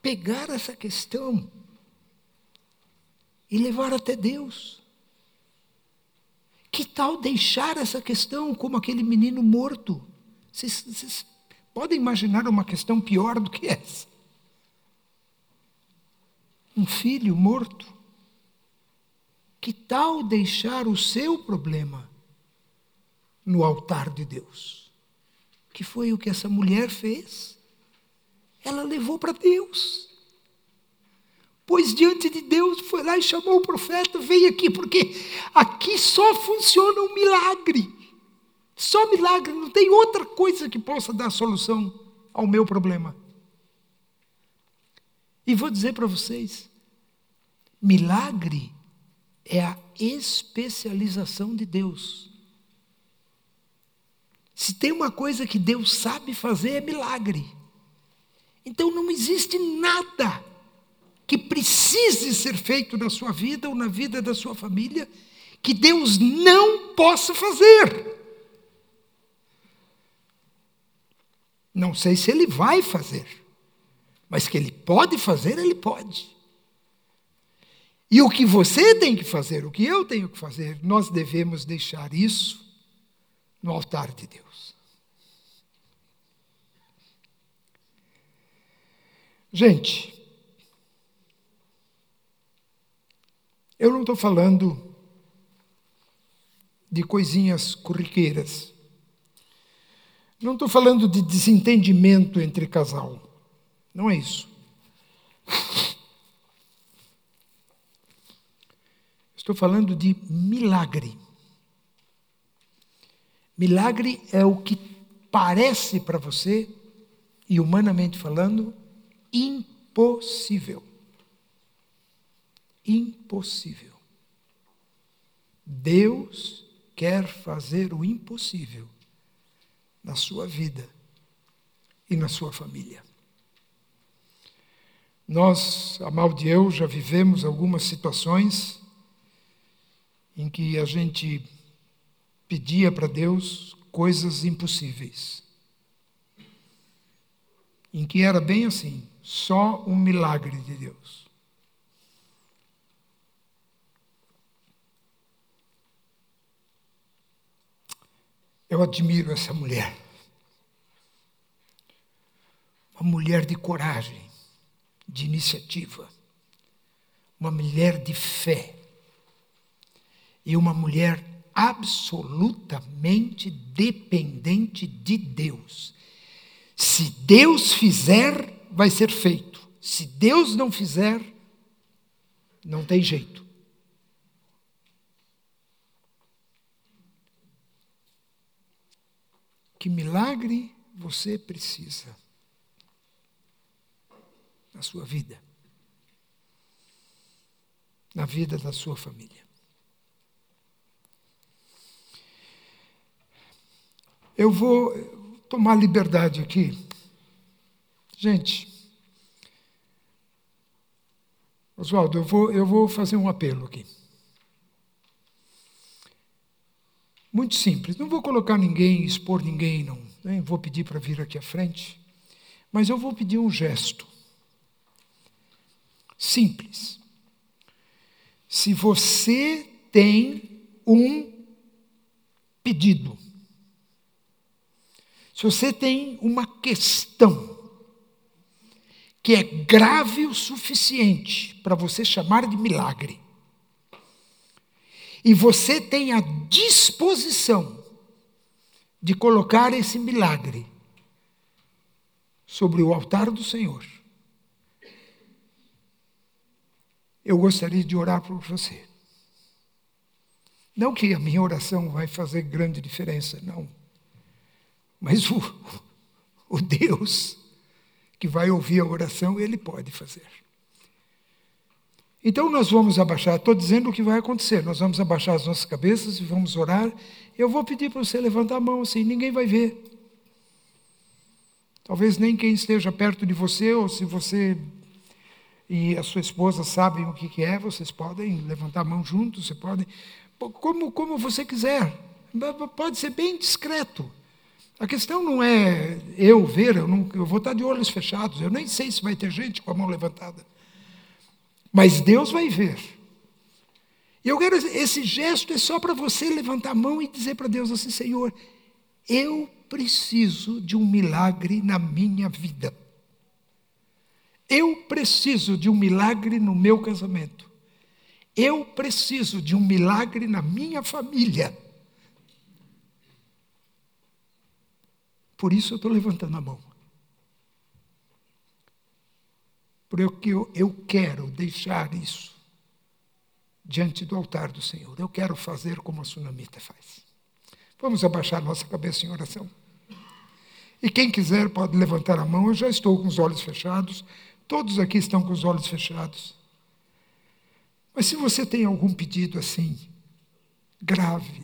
pegar essa questão e levar até Deus? Que tal deixar essa questão como aquele menino morto? Vocês, vocês podem imaginar uma questão pior do que essa? Um filho morto? Que tal deixar o seu problema no altar de Deus? Que foi o que essa mulher fez? Ela levou para Deus. Pois diante de Deus foi lá e chamou o profeta, vem aqui, porque aqui só funciona um milagre. Só milagre, não tem outra coisa que possa dar solução ao meu problema. E vou dizer para vocês: milagre é a especialização de Deus. Se tem uma coisa que Deus sabe fazer, é milagre. Então não existe nada que precise ser feito na sua vida ou na vida da sua família que Deus não possa fazer. Não sei se Ele vai fazer. Mas que ele pode fazer, ele pode. E o que você tem que fazer, o que eu tenho que fazer, nós devemos deixar isso no altar de Deus. Gente, eu não estou falando de coisinhas corriqueiras. Não estou falando de desentendimento entre casal. Não é isso. Estou falando de milagre. Milagre é o que parece para você, e humanamente falando, impossível. Impossível. Deus quer fazer o impossível na sua vida e na sua família. Nós, a mal de eu, já vivemos algumas situações em que a gente pedia para Deus coisas impossíveis. Em que era bem assim, só um milagre de Deus. Eu admiro essa mulher. Uma mulher de coragem de iniciativa, uma mulher de fé e uma mulher absolutamente dependente de Deus. Se Deus fizer, vai ser feito. Se Deus não fizer, não tem jeito. Que milagre você precisa? Na sua vida. na vida da sua família. Eu vou tomar liberdade aqui. Gente, Oswaldo, eu vou, eu vou fazer um apelo aqui. Muito simples. Não vou colocar ninguém, expor ninguém, não. Nem vou pedir para vir aqui à frente. Mas eu vou pedir um gesto. Simples. Se você tem um pedido, se você tem uma questão que é grave o suficiente para você chamar de milagre, e você tem a disposição de colocar esse milagre sobre o altar do Senhor, eu gostaria de orar por você. Não que a minha oração vai fazer grande diferença, não. Mas o, o Deus que vai ouvir a oração, ele pode fazer. Então nós vamos abaixar, estou dizendo o que vai acontecer, nós vamos abaixar as nossas cabeças e vamos orar. Eu vou pedir para você levantar a mão assim, ninguém vai ver. Talvez nem quem esteja perto de você, ou se você e a sua esposa sabem o que é, vocês podem levantar a mão juntos, você pode, como, como você quiser. Pode ser bem discreto. A questão não é eu ver, eu, não, eu vou estar de olhos fechados, eu nem sei se vai ter gente com a mão levantada. Mas Deus vai ver. E eu quero, esse gesto é só para você levantar a mão e dizer para Deus assim: Senhor, eu preciso de um milagre na minha vida. Eu preciso de um milagre no meu casamento. Eu preciso de um milagre na minha família. Por isso eu estou levantando a mão. Porque eu, eu quero deixar isso diante do altar do Senhor. Eu quero fazer como a sunamita faz. Vamos abaixar nossa cabeça em oração. E quem quiser pode levantar a mão. Eu já estou com os olhos fechados. Todos aqui estão com os olhos fechados. Mas se você tem algum pedido assim, grave,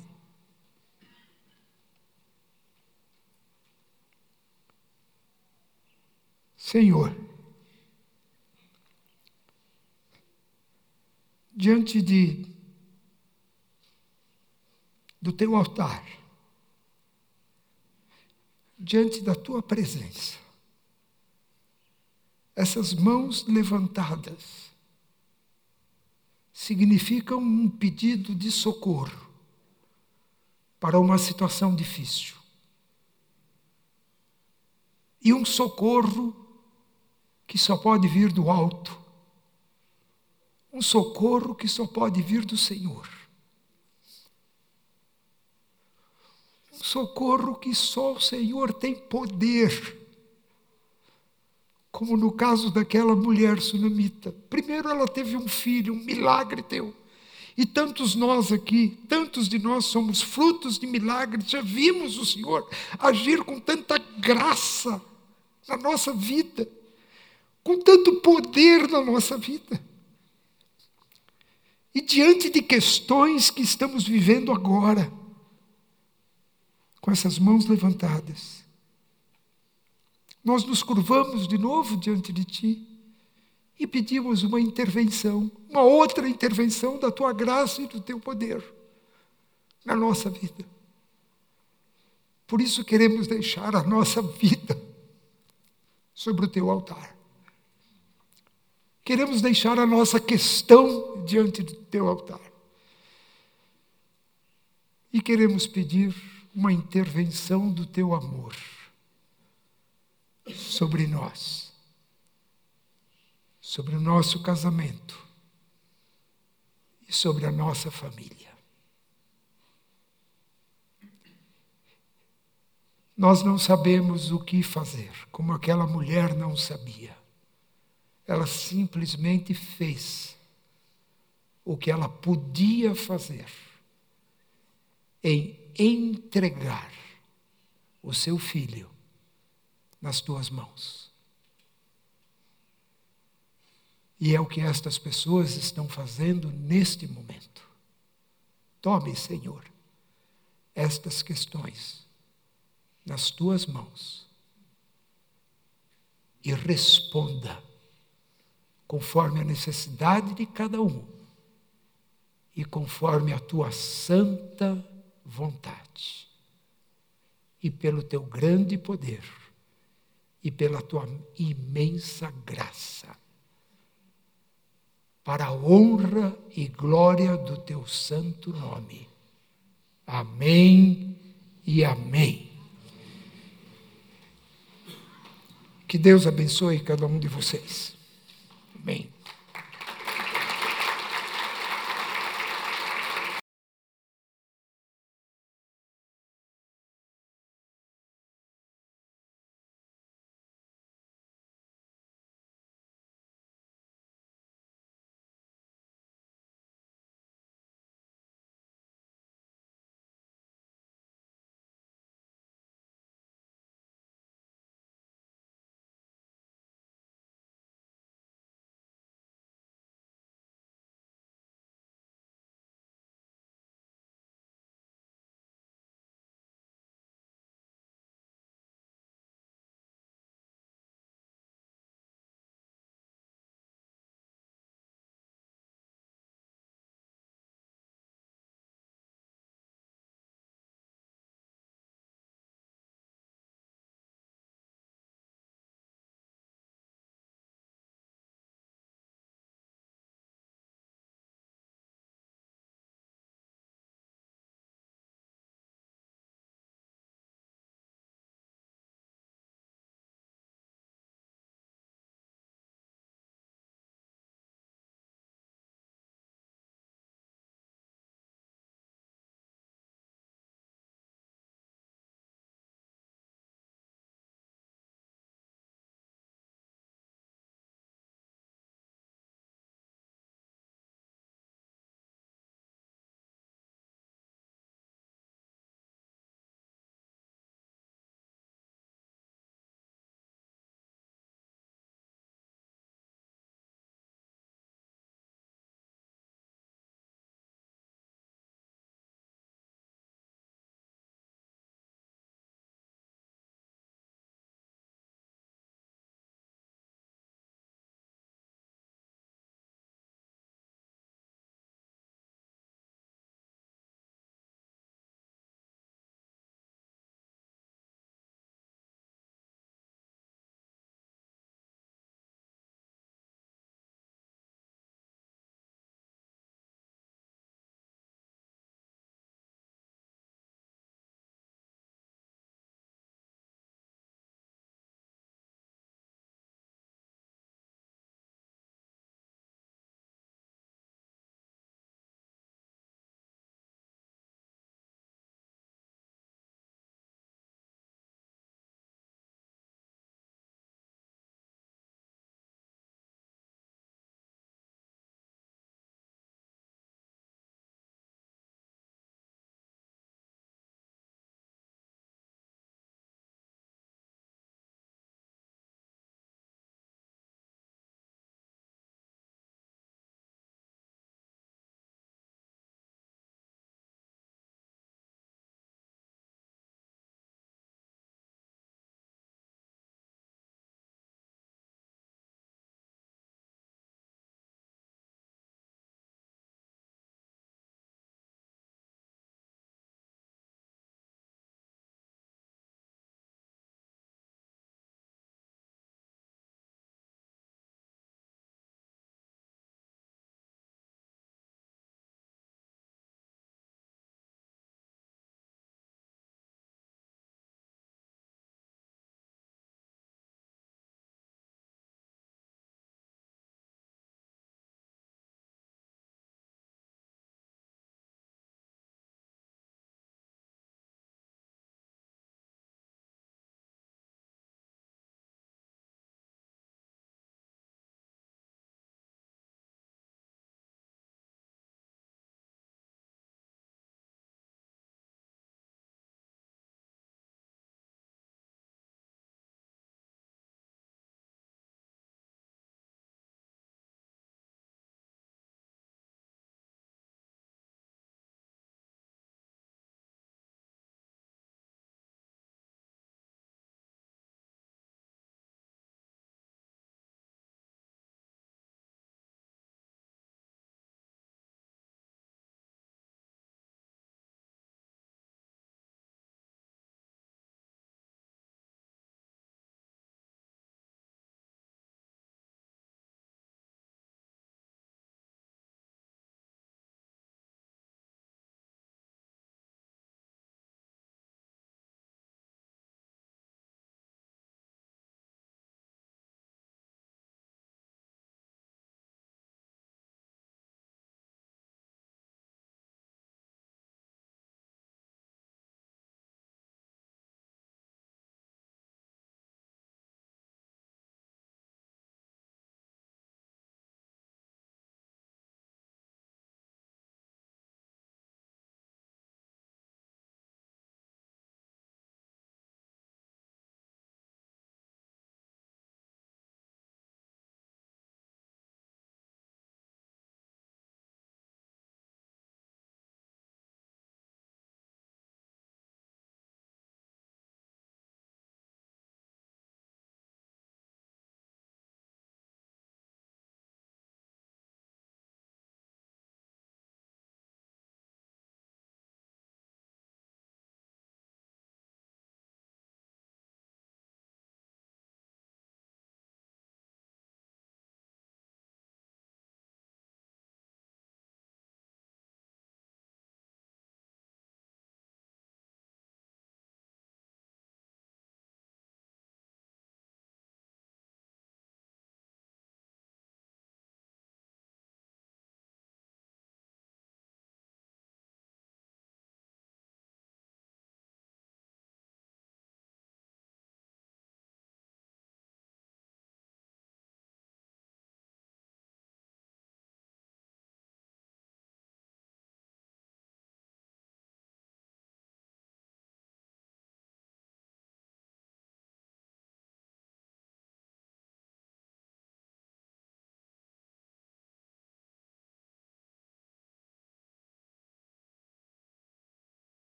Senhor, diante de do teu altar, diante da tua presença, essas mãos levantadas significam um pedido de socorro para uma situação difícil. E um socorro que só pode vir do alto, um socorro que só pode vir do Senhor. Um socorro que só o Senhor tem poder. Como no caso daquela mulher sunamita. Primeiro ela teve um filho, um milagre teu. E tantos nós aqui, tantos de nós somos frutos de milagres, já vimos o Senhor agir com tanta graça na nossa vida, com tanto poder na nossa vida. E diante de questões que estamos vivendo agora, com essas mãos levantadas, nós nos curvamos de novo diante de Ti e pedimos uma intervenção, uma outra intervenção da Tua graça e do Teu poder na nossa vida. Por isso queremos deixar a nossa vida sobre o Teu altar. Queremos deixar a nossa questão diante do teu altar. E queremos pedir uma intervenção do teu amor sobre nós, sobre o nosso casamento e sobre a nossa família. Nós não sabemos o que fazer, como aquela mulher não sabia. Ela simplesmente fez o que ela podia fazer em entregar o seu filho nas tuas mãos. E é o que estas pessoas estão fazendo neste momento. Tome, Senhor, estas questões nas tuas mãos e responda conforme a necessidade de cada um e conforme a tua santa vontade. E pelo teu grande poder e pela tua imensa graça, para a honra e glória do teu santo nome. Amém e amém. Que Deus abençoe cada um de vocês. Amém.